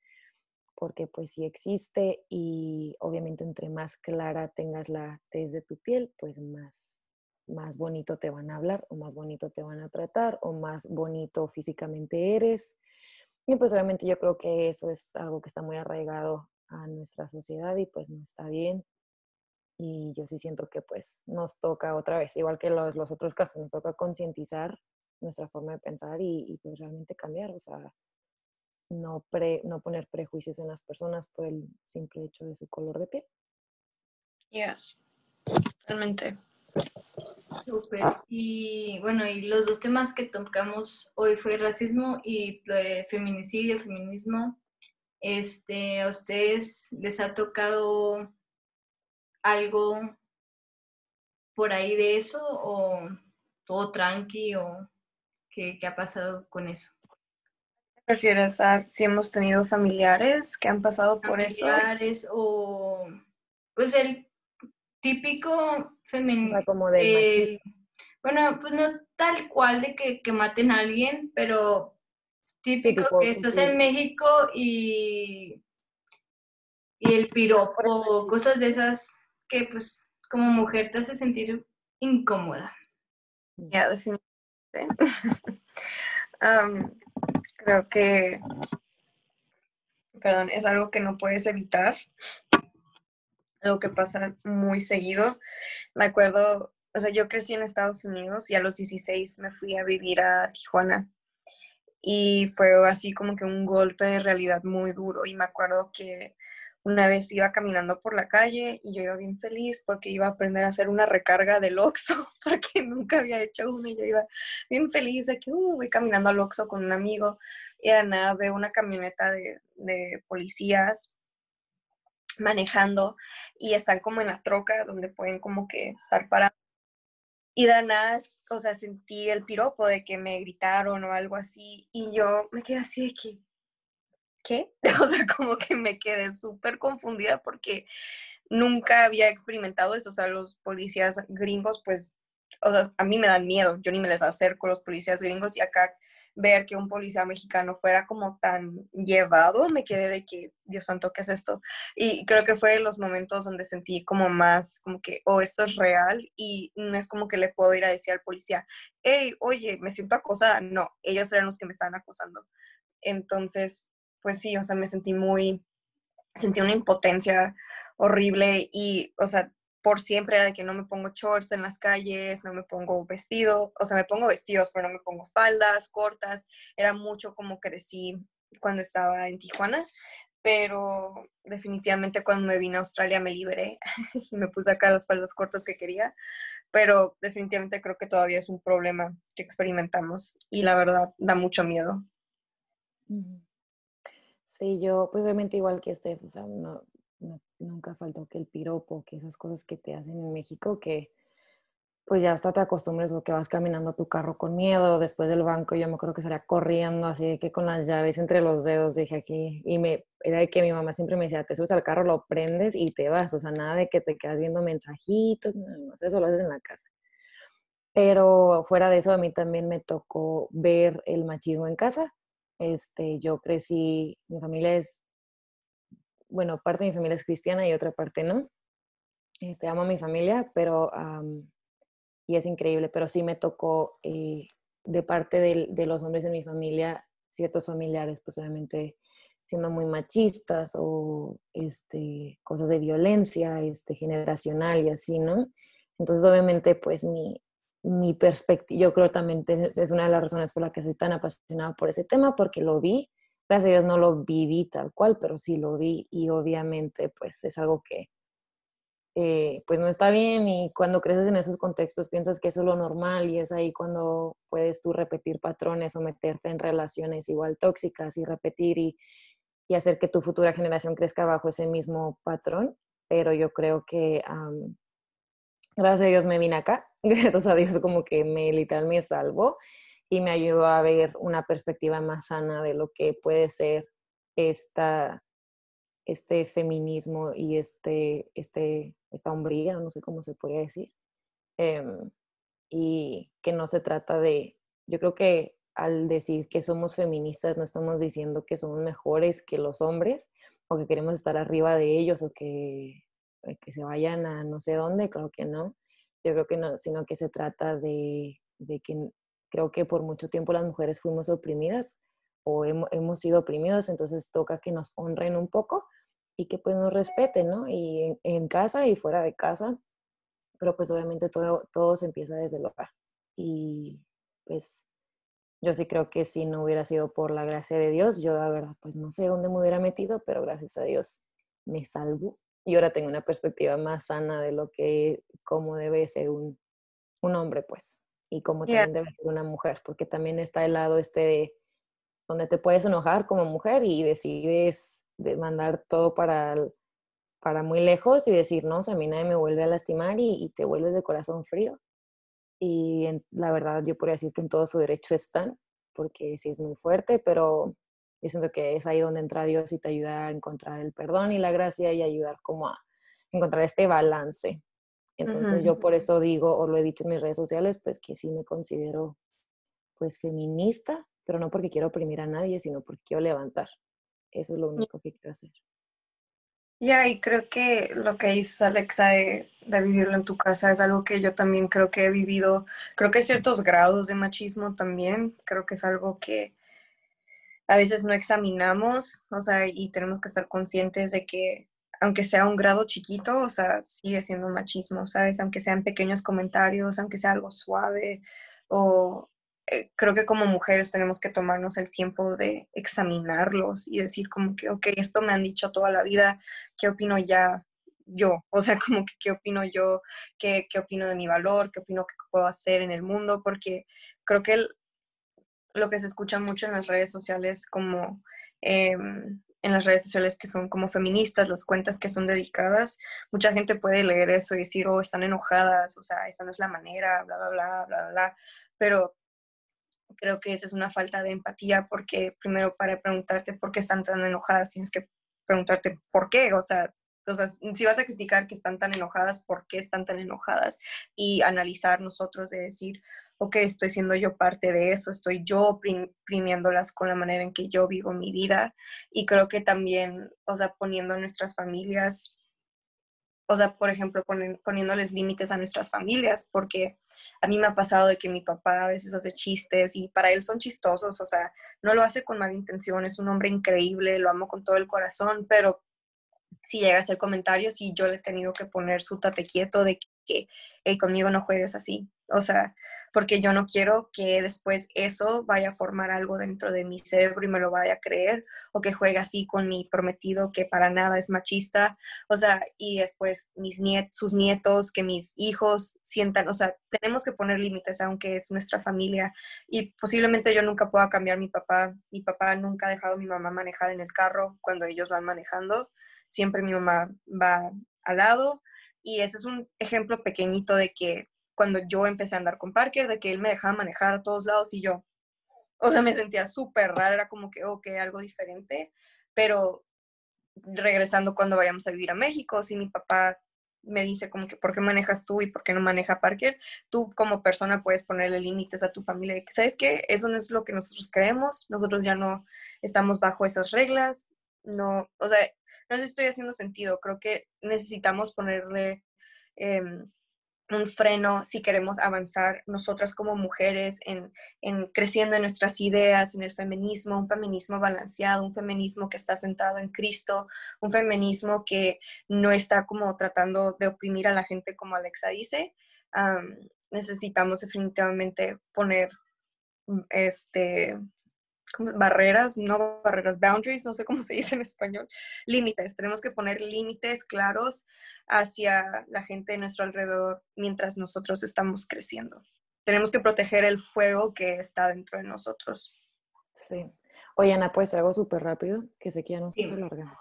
porque pues sí existe y obviamente entre más clara tengas la tez de tu piel, pues más, más bonito te van a hablar o más bonito te van a tratar o más bonito físicamente eres y pues obviamente yo creo que eso es algo que está muy arraigado a nuestra sociedad y pues no está bien. Y yo sí siento que pues nos toca otra vez, igual que los, los otros casos, nos toca concientizar nuestra forma de pensar y, pues realmente cambiar, o sea, no, pre, no poner prejuicios en las personas por el simple hecho de su color de piel. Ya, realmente. Súper. Y bueno, y los dos temas que tocamos hoy fue racismo y feminicidio, feminismo. Este, ¿A ustedes les ha tocado algo por ahí de eso o todo tranqui o qué, ha pasado con eso? ¿Te refieres a si hemos tenido familiares que han pasado por eso? Familiares o pues el típico femenino. Como de bueno, pues no tal cual de que, maten a alguien, pero típico, que estás en México y, y el piropo, cosas de esas que pues como mujer te hace sentir incómoda. Ya, definitivamente. creo que, perdón, es algo que no puedes evitar algo que pasa muy seguido. Me acuerdo, o sea, yo crecí en Estados Unidos y a los 16 me fui a vivir a Tijuana. Y fue así como que un golpe de realidad muy duro. Y me acuerdo que una vez iba caminando por la calle y yo iba bien feliz porque iba a aprender a hacer una recarga del Oxxo, porque nunca había hecho una y yo iba bien feliz de que uh, voy caminando al Oxxo con un amigo y de nada veo una camioneta de, de policías manejando y están como en la troca donde pueden como que estar parados. Y de nada, o sea, sentí el piropo de que me gritaron o algo así y yo me quedé así de que, ¿qué? O sea, como que me quedé súper confundida porque nunca había experimentado eso. O sea, los policías gringos, pues, o sea, a mí me dan miedo. Yo ni me les acerco a los policías gringos y acá ver que un policía mexicano fuera como tan llevado, me quedé de que, Dios santo, ¿qué es esto? Y creo que fue los momentos donde sentí como más, como que, oh, esto es real y no es como que le puedo ir a decir al policía, hey, oye, me siento acosada. No, ellos eran los que me estaban acosando. Entonces, pues sí, o sea, me sentí muy, sentí una impotencia horrible y, o sea, por siempre era de que no me pongo shorts en las calles, no me pongo vestido, o sea, me pongo vestidos, pero no me pongo faldas cortas. Era mucho como crecí cuando estaba en Tijuana, pero definitivamente cuando me vine a Australia me liberé y me puse acá las faldas cortas que quería, pero definitivamente creo que todavía es un problema que experimentamos y la verdad da mucho miedo. Sí, yo pues obviamente igual que Steph, o sea, no, nunca faltó que el piropo, que esas cosas que te hacen en México, que pues ya hasta te acostumbres o que vas caminando tu carro con miedo, después del banco yo me acuerdo que salía corriendo así de que con las llaves entre los dedos dije aquí y me era de que mi mamá siempre me decía, te subes al carro, lo prendes y te vas, o sea, nada de que te quedas viendo mensajitos, no, sé, eso lo haces en la casa. Pero fuera de eso a mí también me tocó ver el machismo en casa. Este, yo crecí, mi familia es bueno, parte de mi familia es cristiana y otra parte no. Este, amo a mi familia, pero, y es increíble, pero sí me tocó eh, de parte de, de, los hombres de mi familia, ciertos familiares, pues obviamente siendo muy machistas o este, cosas de violencia este, generacional y así, ¿no? Entonces, obviamente, pues mi, mi perspectiva, yo creo también es una de las razones por las que soy tan apasionada por ese tema, porque lo vi, gracias a Dios no lo viví tal cual, pero sí lo vi y obviamente pues es algo que eh, pues no está bien y cuando creces en esos contextos piensas que eso es lo normal y es ahí cuando puedes tú repetir patrones o meterte en relaciones igual tóxicas y repetir y, y hacer que tu futura generación crezca bajo ese mismo patrón, pero yo creo que gracias a Dios me vine acá, gracias a Dios como que me literal me salvó y me ayudó a ver una perspectiva más sana de lo que puede ser esta, este feminismo y este, este, esta hombría, no sé cómo se podría decir, em, y que no se trata de, yo creo que al decir que somos feministas no estamos diciendo que somos mejores que los hombres o que queremos estar arriba de ellos o que que se vayan a no sé dónde, creo que no. Yo creo que no, sino que se trata de, de que creo que por mucho tiempo las mujeres fuimos oprimidas o hemos, hemos sido oprimidos, entonces toca que nos honren un poco y que pues nos respeten, ¿no? Y en, en, casa y fuera de casa, pero pues obviamente todo, todo se empieza desde el hogar. Y pues yo sí creo que si no hubiera sido por la gracia de Dios, yo la verdad pues no sé dónde me hubiera metido, pero gracias a Dios me salvo y ahora tengo una perspectiva más sana de lo que, cómo debe ser un, un hombre, pues, y cómo también debe ser una mujer, porque también está el lado este de donde te puedes enojar como mujer y decides de mandar todo para, para muy lejos y decir, no, o a mí nadie me vuelve a lastimar y, y te vuelves de corazón frío. Y la verdad, yo podría decir que en todo su derecho están, porque sí es muy fuerte, pero yo siento que es ahí donde entra Dios y te ayuda a encontrar el perdón y la gracia y ayudar como a encontrar este balance. Entonces yo por eso digo, o lo he dicho en mis redes sociales, pues que sí me considero pues feminista, pero no porque quiero oprimir a nadie, sino porque quiero levantar. Eso es lo único que quiero hacer. Ya, y creo que lo que dices, Alexa, de, de, vivirlo en tu casa es algo que yo también creo que he vivido. Creo que hay ciertos grados de machismo también. Creo que es algo que a veces no examinamos, o sea, y tenemos que estar conscientes de que aunque sea un grado chiquito, o sea, sigue siendo machismo, ¿sabes? Aunque sean pequeños comentarios, aunque sea algo suave, o eh, creo que como mujeres tenemos que tomarnos el tiempo de examinarlos y decir como que, ok, esto me han dicho toda la vida, ¿qué opino ya yo? O sea, como que, ¿qué opino yo? ¿Qué, qué opino de mi valor? ¿Qué opino que puedo hacer en el mundo? Porque creo que el, lo que se escucha mucho en las redes sociales como em, en las redes sociales que son como feministas, las cuentas que son dedicadas, mucha gente puede leer eso y decir, oh, están enojadas, o sea, esa no es la manera, bla, bla, bla, bla, bla, pero creo que esa es una falta de empatía porque primero para preguntarte por qué están tan enojadas, tienes que preguntarte por qué, o sea, o sea, si vas a criticar que están tan enojadas, ¿por qué están tan enojadas? Y analizar nosotros de decir, ok, estoy siendo yo parte de eso, estoy yo oprimiéndolas con la manera en que yo vivo mi vida y creo que también, o sea, poniendo a nuestras familias, o sea, por ejemplo, poniéndoles límites a nuestras familias, porque a mí me ha pasado de que mi papá a veces hace chistes y para él son chistosos, o sea, no lo hace con mala intención, es un hombre increíble, lo amo con todo el corazón, pero si llega a hacer comentarios y yo le he tenido que poner su tate quieto de que conmigo no juegues así, o sea, porque yo no quiero que después eso vaya a formar algo dentro de mi cerebro y me lo vaya a creer, o que juegue así con mi prometido que para nada es machista, o sea, y después mis niet sus nietos, que mis hijos sientan, o sea, tenemos que poner límites aunque es nuestra familia y posiblemente yo nunca pueda cambiar mi papá, mi papá nunca ha dejado a mi mamá manejar en el carro cuando ellos van manejando, siempre mi mamá va al lado y ese es un ejemplo pequeñito de que cuando yo empecé a andar con Parker, de que él me dejaba manejar a todos lados y yo, o sea, me sentía súper rara, era como que, ok, algo diferente, pero regresando cuando vayamos a vivir a México, si mi papá me dice como que, ¿por qué manejas tú y por qué no maneja Parker? Tú como persona puedes ponerle límites a tu familia de que, ¿sabes qué? Eso no es lo que nosotros creemos, nosotros ya no estamos bajo esas reglas, no, o sea, no sé si estoy haciendo sentido, creo que necesitamos ponerle em, un freno si queremos avanzar nosotras como mujeres en, en, creciendo en nuestras ideas, en el feminismo, un feminismo balanceado, un feminismo que está sentado en Cristo, un feminismo que no está como tratando de oprimir a la gente como Alexa dice. necesitamos definitivamente poner mm, este, barreras, no barreras, boundaries, no sé cómo se dice en español, límites. Tenemos que poner límites claros hacia la gente de nuestro alrededor mientras nosotros estamos creciendo. Tenemos que proteger el fuego que está dentro de nosotros. Sí. Oye, Ana, pues algo súper rápido, que sé que ya no se larga.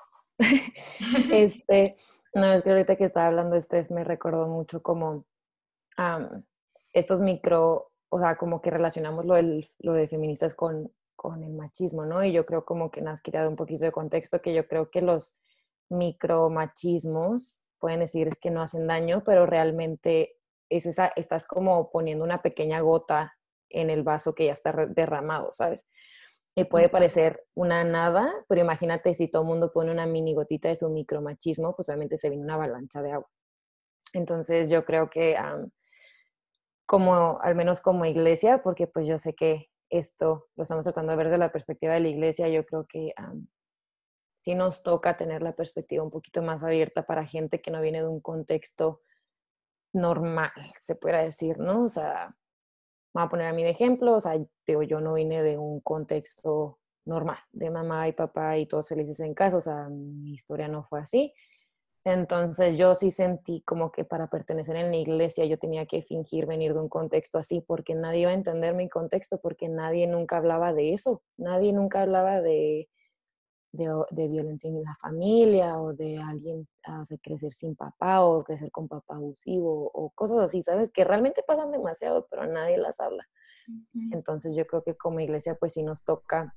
este, no, es que ahorita que estaba hablando Steph me recordó mucho como estos micro, o sea, como que relacionamos lo, del, lo de feministas con con el machismo, ¿no? Y yo creo como que nos has creado un poquito de contexto que yo creo que los micromachismos pueden decir es que no hacen daño, pero realmente es esa, estás como poniendo una pequeña gota en el vaso que ya está derramado, ¿sabes? Y puede parecer una nada, pero imagínate si todo el mundo pone una mini gotita de su micromachismo, pues obviamente se viene una avalancha de agua. Entonces yo creo que como, al menos como iglesia, porque pues yo sé que esto lo estamos tratando de ver desde la perspectiva de la iglesia, yo creo que sí nos toca tener la perspectiva un poquito más abierta para gente que no viene de un contexto normal, se puede decir, ¿no? O sea, voy a poner a mí de ejemplo, o sea, digo, yo no vine de un contexto normal, de mamá y papá y todos felices en casa, o sea, mi historia no fue así. Entonces yo sí sentí como que para pertenecer en la iglesia yo tenía que fingir venir de un contexto así porque nadie iba a entender mi contexto porque nadie nunca hablaba de eso, nadie nunca hablaba de, de, violencia en la familia o de alguien crecer sin papá o crecer con papá abusivo o cosas así, ¿sabes? Que realmente pasan demasiado pero nadie las habla. Entonces yo creo que como iglesia pues sí nos toca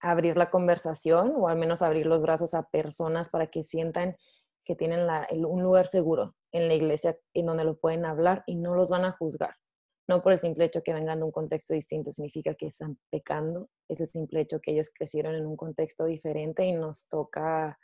abrir la conversación o al menos abrir los brazos a personas para que sientan que tienen un lugar seguro en la iglesia en donde lo pueden hablar y no los van a juzgar. No por el simple hecho que vengan de un contexto distinto significa que están pecando, es el simple hecho que ellos crecieron en un contexto diferente y nos toca,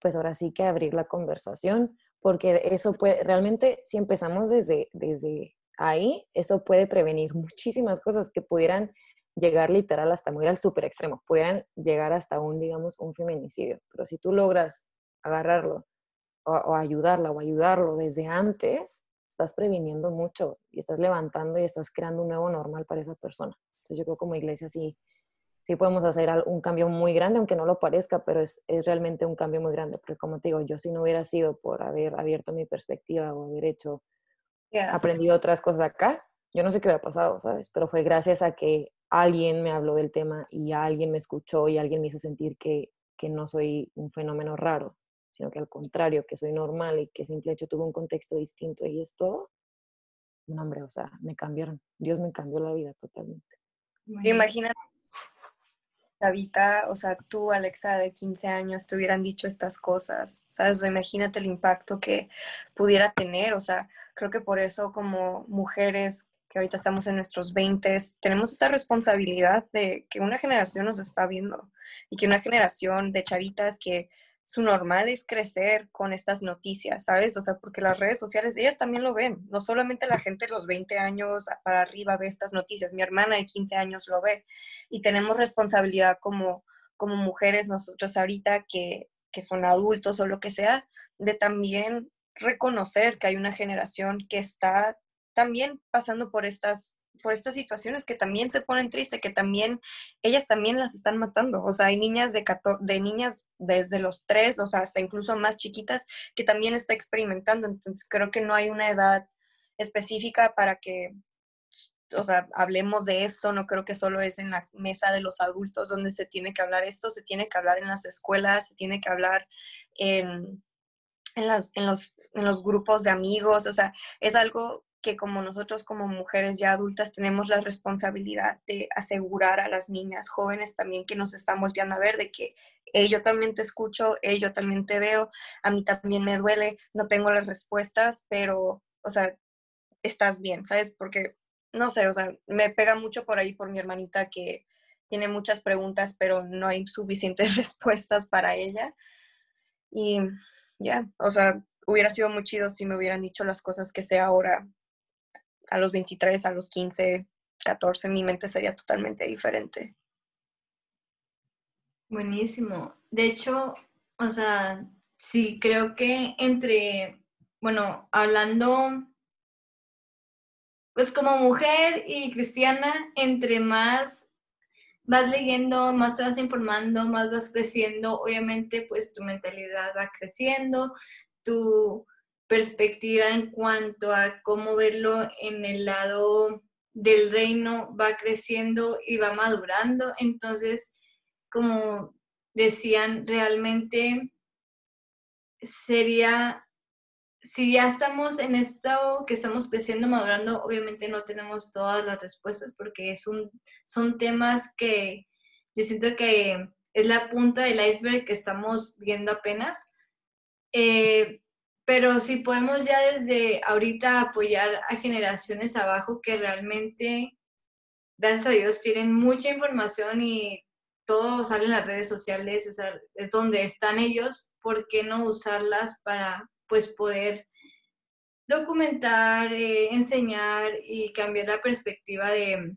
pues ahora sí que abrir la conversación, porque eso puede, realmente si empezamos desde, desde ahí, eso puede prevenir muchísimas cosas que pudieran llegar literal hasta muy al super extremo, pudieran llegar hasta un, digamos, un feminicidio. Pero si tú logras agarrarlo o, ayudarla o ayudarlo desde antes, estás previniendo mucho y estás levantando y estás creando un nuevo normal para esa persona. Entonces yo creo como iglesia sí, sí podemos hacer un cambio muy grande, aunque no lo parezca, pero es, es realmente un cambio muy grande, porque como te digo, yo si no hubiera sido por haber abierto mi perspectiva o haber hecho, aprendido otras cosas acá, yo no sé qué hubiera pasado, ¿sabes? Pero fue gracias a que alguien me habló del tema y alguien me escuchó y alguien me hizo sentir que, que no soy un fenómeno raro, sino que al contrario, que soy normal y que simple hecho tuve un contexto distinto y es todo, un hombre, o sea, me cambiaron. Dios me cambió la vida totalmente. Imagínate, Davita, o sea, tú, Alexa, de 15 años, te hubieran dicho estas cosas, ¿sabes? imagínate el impacto que pudiera tener, o sea, creo que por eso como mujeres que ahorita estamos en nuestros 20, tenemos esta responsabilidad de que una generación nos está viendo y que una generación de chavitas que su normal es crecer con estas noticias, ¿sabes? O sea, porque las redes sociales, ellas también lo ven. No solamente la gente de los 20 años para arriba ve estas noticias, mi hermana de 15 años lo ve. Y tenemos responsabilidad como, como mujeres nosotros ahorita que, que son adultos o lo que sea, de también reconocer que hay una generación que está también pasando por estas por estas situaciones que también se ponen tristes, que también ellas también las están matando. O sea, hay niñas de, de niñas desde los tres, o sea, hasta incluso más chiquitas, que también está experimentando. Entonces, creo que no hay una edad específica para que, o sea, hablemos de esto. No creo que solo es en la mesa de los adultos donde se tiene que hablar esto, se tiene que hablar en las escuelas, se tiene que hablar en los grupos de amigos. O sea, es algo que como nosotros como mujeres ya adultas tenemos la responsabilidad de asegurar a las niñas jóvenes también que nos están volteando a ver de que yo también te escucho, yo también te veo, a mí también me duele, no tengo las respuestas, pero, o sea, estás bien, ¿sabes? Porque, no sé, o sea, me pega mucho por ahí por mi hermanita que tiene muchas preguntas, pero no hay suficientes respuestas para ella. Y ya, o sea, hubiera sido muy chido si me hubieran dicho las cosas que sé ahora a los 23, a los 15, 14, mi mente sería totalmente diferente. Buenísimo. De hecho, o sea, sí, creo que entre, bueno, hablando, pues como mujer y cristiana, entre más vas leyendo, más te vas informando, más vas creciendo, obviamente pues tu mentalidad va creciendo, tu perspectiva en cuanto a cómo verlo en el lado del reino va creciendo y va madurando. Entonces, como decían, realmente sería, si ya estamos en esto que estamos creciendo, madurando, obviamente no tenemos todas las respuestas porque es un, son temas que yo siento que es la punta del iceberg que estamos viendo apenas. Eh, pero si podemos ya desde ahorita apoyar a generaciones abajo que realmente, gracias a Dios, tienen mucha información y todo sale en las redes sociales, es donde están ellos, ¿por qué no usarlas para pues poder documentar, eh, enseñar y cambiar la perspectiva de,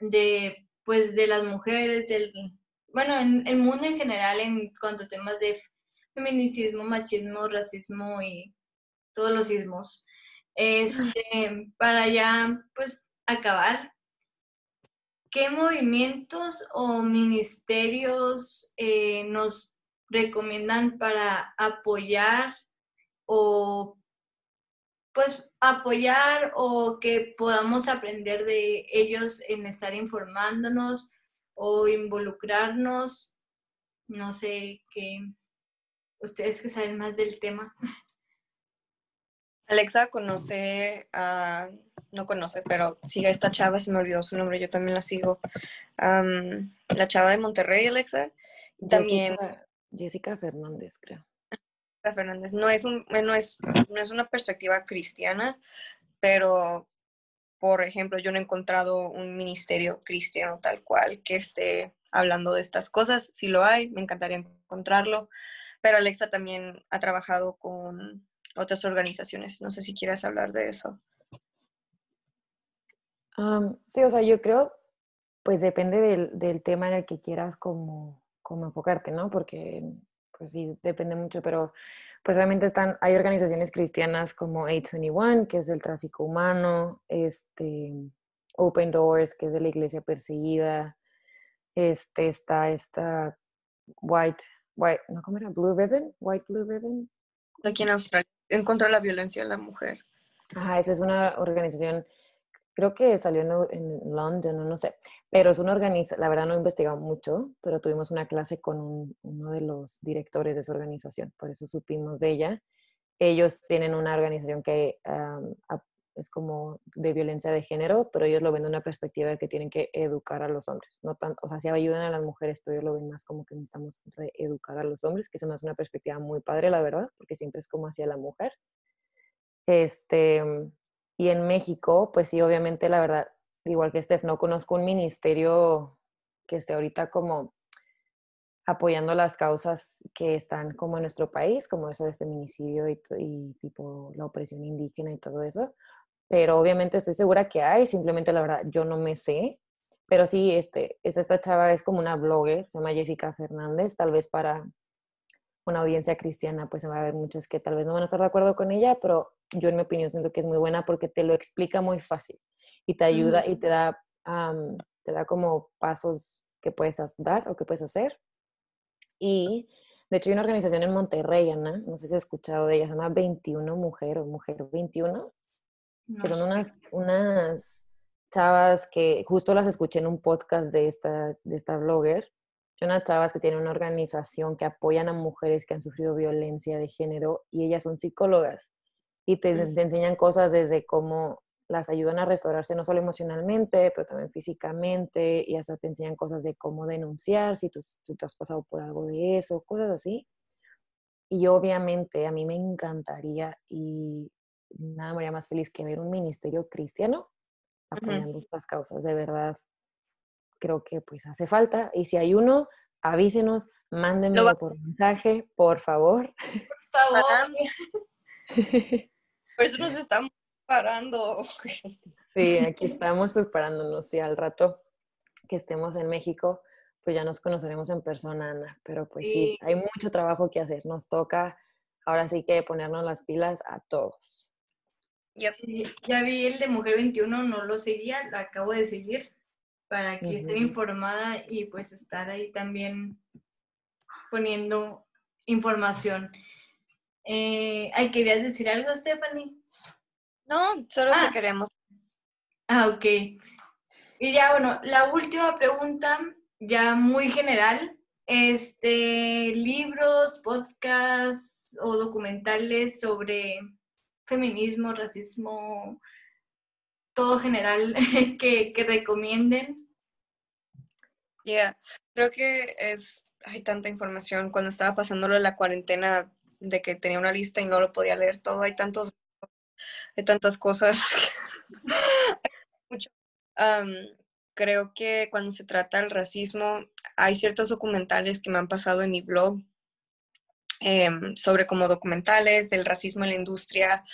de, pues, de las mujeres, del, bueno, en el mundo en general en cuanto a temas de feminicismo, machismo, racismo y todos los ismos. Este, para ya, pues, acabar, ¿qué movimientos o ministerios eh, nos recomiendan para apoyar o pues apoyar o que podamos aprender de ellos en estar informándonos o involucrarnos? No sé qué, ustedes que saben más del tema. Alexa conoce a, no conoce, pero sigue a esta chava, se me olvidó su nombre, yo también la sigo. la chava de Monterrey, Alexa. También. Jessica, Fernández, creo. Jessica Fernández. No es, un, no, es, no es una perspectiva cristiana, pero, por ejemplo, yo no he encontrado un ministerio cristiano tal cual que esté hablando de estas cosas. Si lo hay, me encantaría encontrarlo pero Alexa también ha trabajado con otras organizaciones. No sé si quieras hablar de eso. sí, o sea, yo creo, pues depende del, tema en el que quieras como, como enfocarte, ¿no? Porque, pues sí, depende mucho, pero pues obviamente están, hay organizaciones cristianas como A21, que es del tráfico humano, este, Open Doors, que es de la iglesia perseguida, este, está esta White White, no, ¿cómo era? Blue Ribbon, White Blue Ribbon. Aquí en Australia, en contra de la violencia de la mujer. Ajá, esa es una organización, creo que salió en, en London, no sé, pero es una organización, la verdad no he investigado mucho, pero tuvimos una clase con uno de los directores de esa organización, por eso supimos de ella. Ellos tienen una organización que es como de violencia de género, pero ellos lo ven de una perspectiva de que tienen que educar a los hombres. No tan, o sea, sí ayudan a las mujeres, pero ellos lo ven más como que necesitamos reeducar a los hombres, que se me hace una perspectiva muy padre, la verdad, porque siempre es como hacia la mujer. Este, y en México, pues sí, obviamente, la verdad, igual que Steph, no conozco un ministerio que esté ahorita como apoyando las causas que están como en nuestro país, como eso de feminicidio y, y, tipo la opresión indígena y todo eso, pero obviamente estoy segura que hay, simplemente la verdad yo no me sé, pero sí, este, es esta chava es como una blogger, se llama Jessica Fernández, tal vez para una audiencia cristiana, pues se va a ver muchos que tal vez no van a estar de acuerdo con ella, pero yo en mi opinión siento que es muy buena porque te lo explica muy fácil y te ayuda y te da, te da como pasos que puedes dar o que puedes hacer. Y de hecho hay una organización en Monterrey, Ana, no sé si has escuchado de ella, se llama 21 Mujer o Mujer 21, que son unas, unas chavas que justo las escuché en un podcast de esta, de esta blogger. Son unas chavas que tienen una organización que apoyan a mujeres que han sufrido violencia de género y ellas son psicólogas y te, te enseñan cosas desde cómo las ayudan a restaurarse no solo emocionalmente, pero también físicamente y hasta te enseñan cosas de cómo denunciar si tú, tú, has pasado por algo de eso, cosas así. Y obviamente a mí me encantaría y nada me haría más feliz que ver un ministerio cristiano apoyando estas causas. De verdad, creo que pues hace falta. Y si hay uno, avísenos, mándenmelo por mensaje, por favor. favor. Por eso nos estamos preparando. Sí, aquí estamos preparándonos y al rato que estemos en México, pues ya nos conoceremos en persona, Ana. Pero pues sí, hay mucho trabajo que hacer. Nos toca ahora sí que ponernos las pilas a todos. Ya, ya vi el de Mujer 21, no lo seguía, lo acabo de seguir para que esté informada y pues estar ahí también poniendo información. Eh, ay, ¿querías decir algo, Stephanie? No, solo te ah. queremos. Ah, ok. Y ya, bueno, la última pregunta, ya muy general. Este, libros, podcasts o documentales sobre feminismo, racismo, todo general que, que recomienden. Ya, creo que es, hay tanta información. Cuando estaba pasándolo la cuarentena, de que tenía una lista y no lo podía leer todo, hay tantos, hay tantas cosas. Mucho. creo que cuando se trata del racismo, hay ciertos documentales que me han pasado en mi blog em, sobre como documentales del racismo en la industria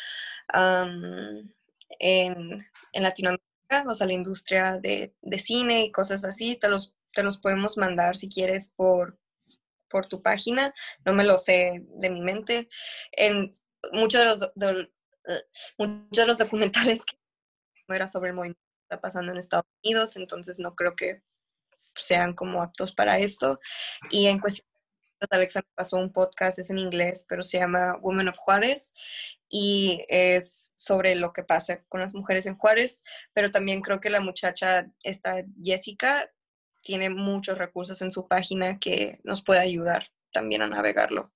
en, en, Latinoamérica, o sea, la industria de, de, cine y cosas así. Te los, te los podemos mandar si quieres por, por tu página. No me lo sé de mi mente. En muchos de los, muchos de los documentales que era sobre el movimiento que está pasando en Estados Unidos, entonces no creo que sean como aptos para esto. Y en cuestión, Alexa me pasó un podcast, es en inglés, pero se llama Women of Juárez y es sobre lo que pasa con las mujeres en Juárez, pero también creo que la muchacha, esta Jessica, tiene muchos recursos en su página que nos puede ayudar también a navegarlo.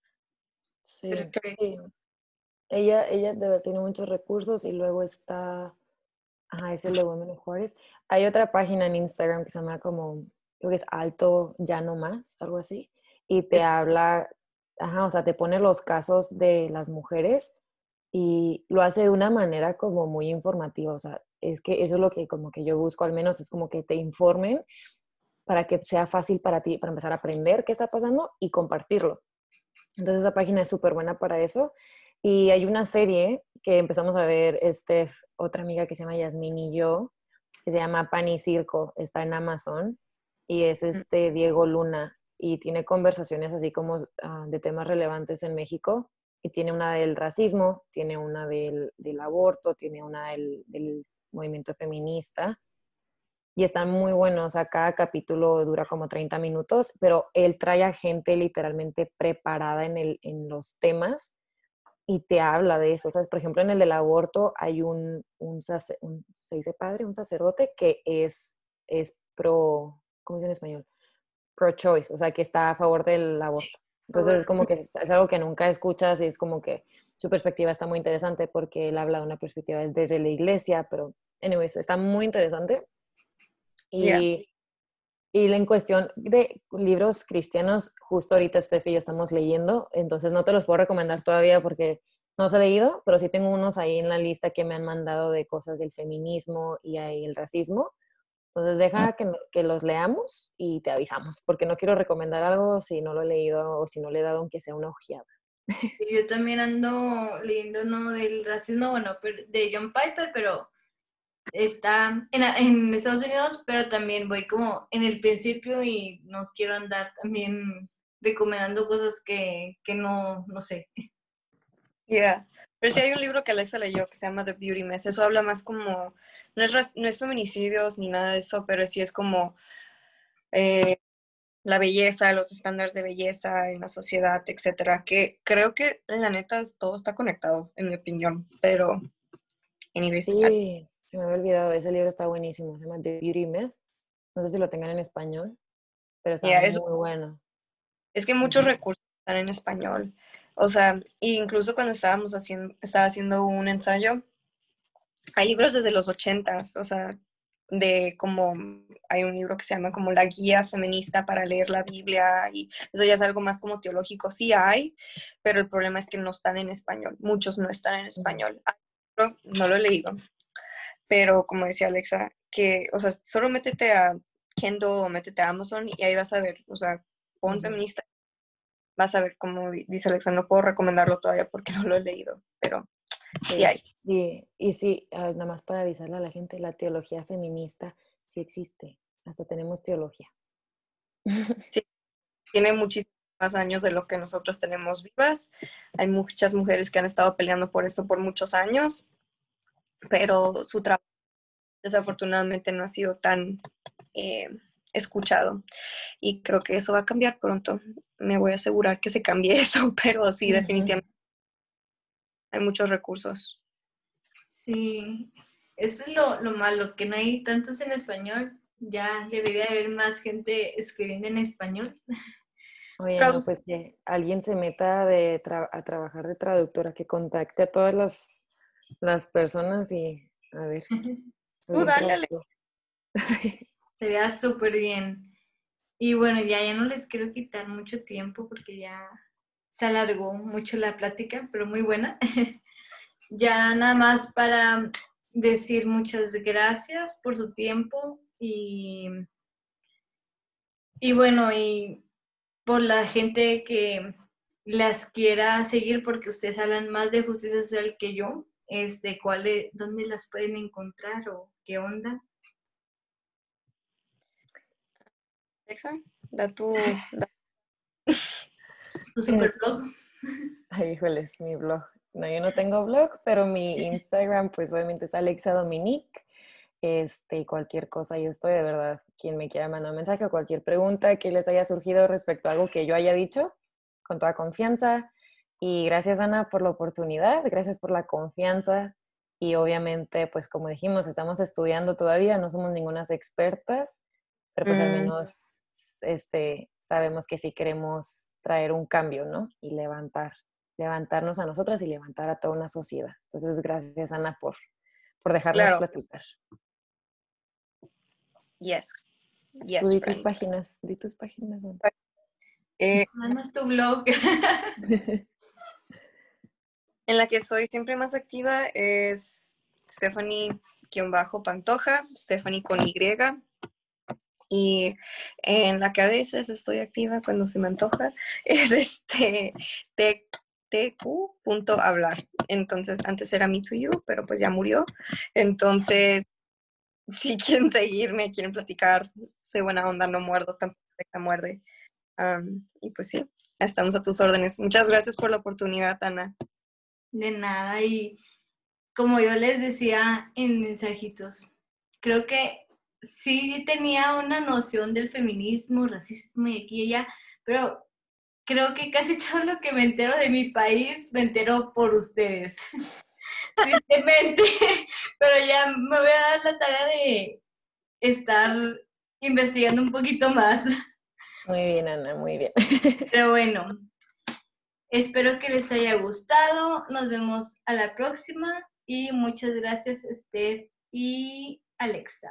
Sí, sí. Ella, ella tiene muchos recursos y luego está, ajá, es el de Women of Juárez. Hay otra página en Instagram que se llama como, creo que es Alto Ya No Más, algo así, y te habla, ajá, o sea, te pone los casos de las mujeres y lo hace de una manera como muy informativa, o sea, es que eso es lo que como que yo busco, al menos es como que te informen para que sea fácil para ti, para empezar a aprender qué está pasando y compartirlo. Entonces esa página es súper buena para eso. Y hay una serie que empezamos a ver, este, otra amiga que se llama Yasmin y yo, que se llama Pan y Circo, está en Amazon y es este Diego Luna y tiene conversaciones así como ah, de temas relevantes en México y tiene una del racismo, tiene una del, del aborto, tiene una del, del, movimiento feminista y están muy buenos, o sea, cada capítulo dura como 30 minutos, pero él trae a gente literalmente preparada en, el, en los temas y te habla de eso, ¿sabes? Por ejemplo, en el del aborto hay un, un, se dice padre, un sacerdote que es, es pro, ¿cómo dice en español? Pro-choice, o sea, que está a favor del aborto. Entonces es como que es, algo que nunca escuchas y es como que su perspectiva está muy interesante porque él habla de una perspectiva desde la iglesia, pero anyways, está muy interesante. Y, y en cuestión de libros cristianos, justo ahorita Steph y yo estamos leyendo, entonces no te los puedo recomendar todavía porque no los he leído, pero sí tengo unos ahí en la lista que me han mandado de cosas del feminismo y el racismo. Entonces deja que, que, los leamos y te avisamos, porque no quiero recomendar algo si no lo he leído o si no le he dado aunque sea una ojeada. Yo también ando leyendo uno del racismo, bueno, de John Piper, pero está en, en, Estados Unidos, pero también voy como en el principio y no quiero andar también recomendando cosas que, que no, no sé. Yeah. Pero sí hay un libro que Alexa leyó que se llama The Beauty Myth. Eso habla más como, no es, no es feminicidios ni nada de eso, pero sí es como eh, la belleza, los estándares de belleza en la sociedad, etcétera. Que creo que la neta todo está conectado, en mi opinión. Pero, anyways. Sí, se me había olvidado. Ese libro está buenísimo. Se llama The Beauty Myth. No sé si lo tengan en español, pero está muy bueno. Es que muchos recursos están en español. O sea, incluso cuando estábamos haciendo, estaba haciendo un ensayo, hay libros desde los ochentas, o sea, de como hay un libro que se llama como la guía feminista para leer la Biblia y eso ya es algo más como teológico, sí hay, pero el problema es que no están en español, muchos no están en español. No lo he leído, pero como decía Alexa, que, o sea, solo métete a Kindle o métete a Amazon y ahí vas a ver, o sea, pon feminista vas a ver cómo dice Alexa, no puedo recomendarlo todavía porque no lo he leído, pero sí, hay. Y, y sí, ah, nada más para avisarle a la gente, la teología feminista sí existe, hasta tenemos teología. Sí, tiene muchísimos más años de lo que nosotros tenemos vivas. Hay muchas mujeres que han estado peleando por esto por muchos años, pero su trabajo desafortunadamente no ha sido tan eh, escuchado y creo que eso va a cambiar pronto. Me voy a asegurar que se cambie eso, pero sí, definitivamente hay muchos recursos. Sí, eso es lo, lo malo, que no hay tantos en español. Ya debería haber más gente escribiendo en español. Oye, no, pues que alguien se meta de a trabajar de traductora, que contacte a todas las, las personas y a ver. Tú dale. Sería súper bien. Y bueno, ya, ya no les quiero quitar mucho tiempo porque ya se alargó mucho la plática, pero muy buena. ya nada más para decir muchas gracias por su tiempo y, y bueno, y por la gente que las quiera seguir porque ustedes hablan más de justicia social que yo. Este, ¿cuál ¿Dónde las pueden encontrar o qué onda? Alexa, da tu... tu super blog. Ay, híjole, es mi blog. No, yo no tengo blog, pero mi Instagram, pues obviamente es Alexa Dominique. Este, cualquier cosa, yo estoy de verdad, quien me quiera mandar un mensaje o cualquier pregunta que les haya surgido respecto a algo que yo haya dicho, con toda confianza. Y gracias, Ana, por la oportunidad, gracias por la confianza. Y obviamente, pues como dijimos, estamos estudiando todavía, no somos ninguna expertas, pero pues al mm. menos este, sabemos que sí queremos traer un cambio, ¿no? Y levantar, levantarnos a nosotras y levantar a toda una sociedad. Entonces, gracias, Ana, por, por dejarnos claro. platicar. Yes. Yes. Tú di tus páginas, di tus páginas. Eh, tu blog. en la que soy siempre más activa es Stephanie-Pantoja, Stephanie con Y. Y en la que a veces estoy activa cuando se me antoja es este tq.hablar. Entonces, antes era Me to You, pero pues ya murió. Entonces, si quieren seguirme, quieren platicar, soy buena onda, no muerdo, tampoco muerde. y pues sí, estamos a tus órdenes. Muchas gracias por la oportunidad, Ana. De nada, y como yo les decía en mensajitos, creo que sí tenía una noción del feminismo, racismo y aquí y allá, pero creo que casi todo lo que me entero de mi país me entero por ustedes. tristemente, pero ya me voy a dar la tarea de estar investigando un poquito más. Muy bien, Ana, muy bien. Pero bueno, espero que les haya gustado. Nos vemos a la próxima y muchas gracias, Steph y Alexa.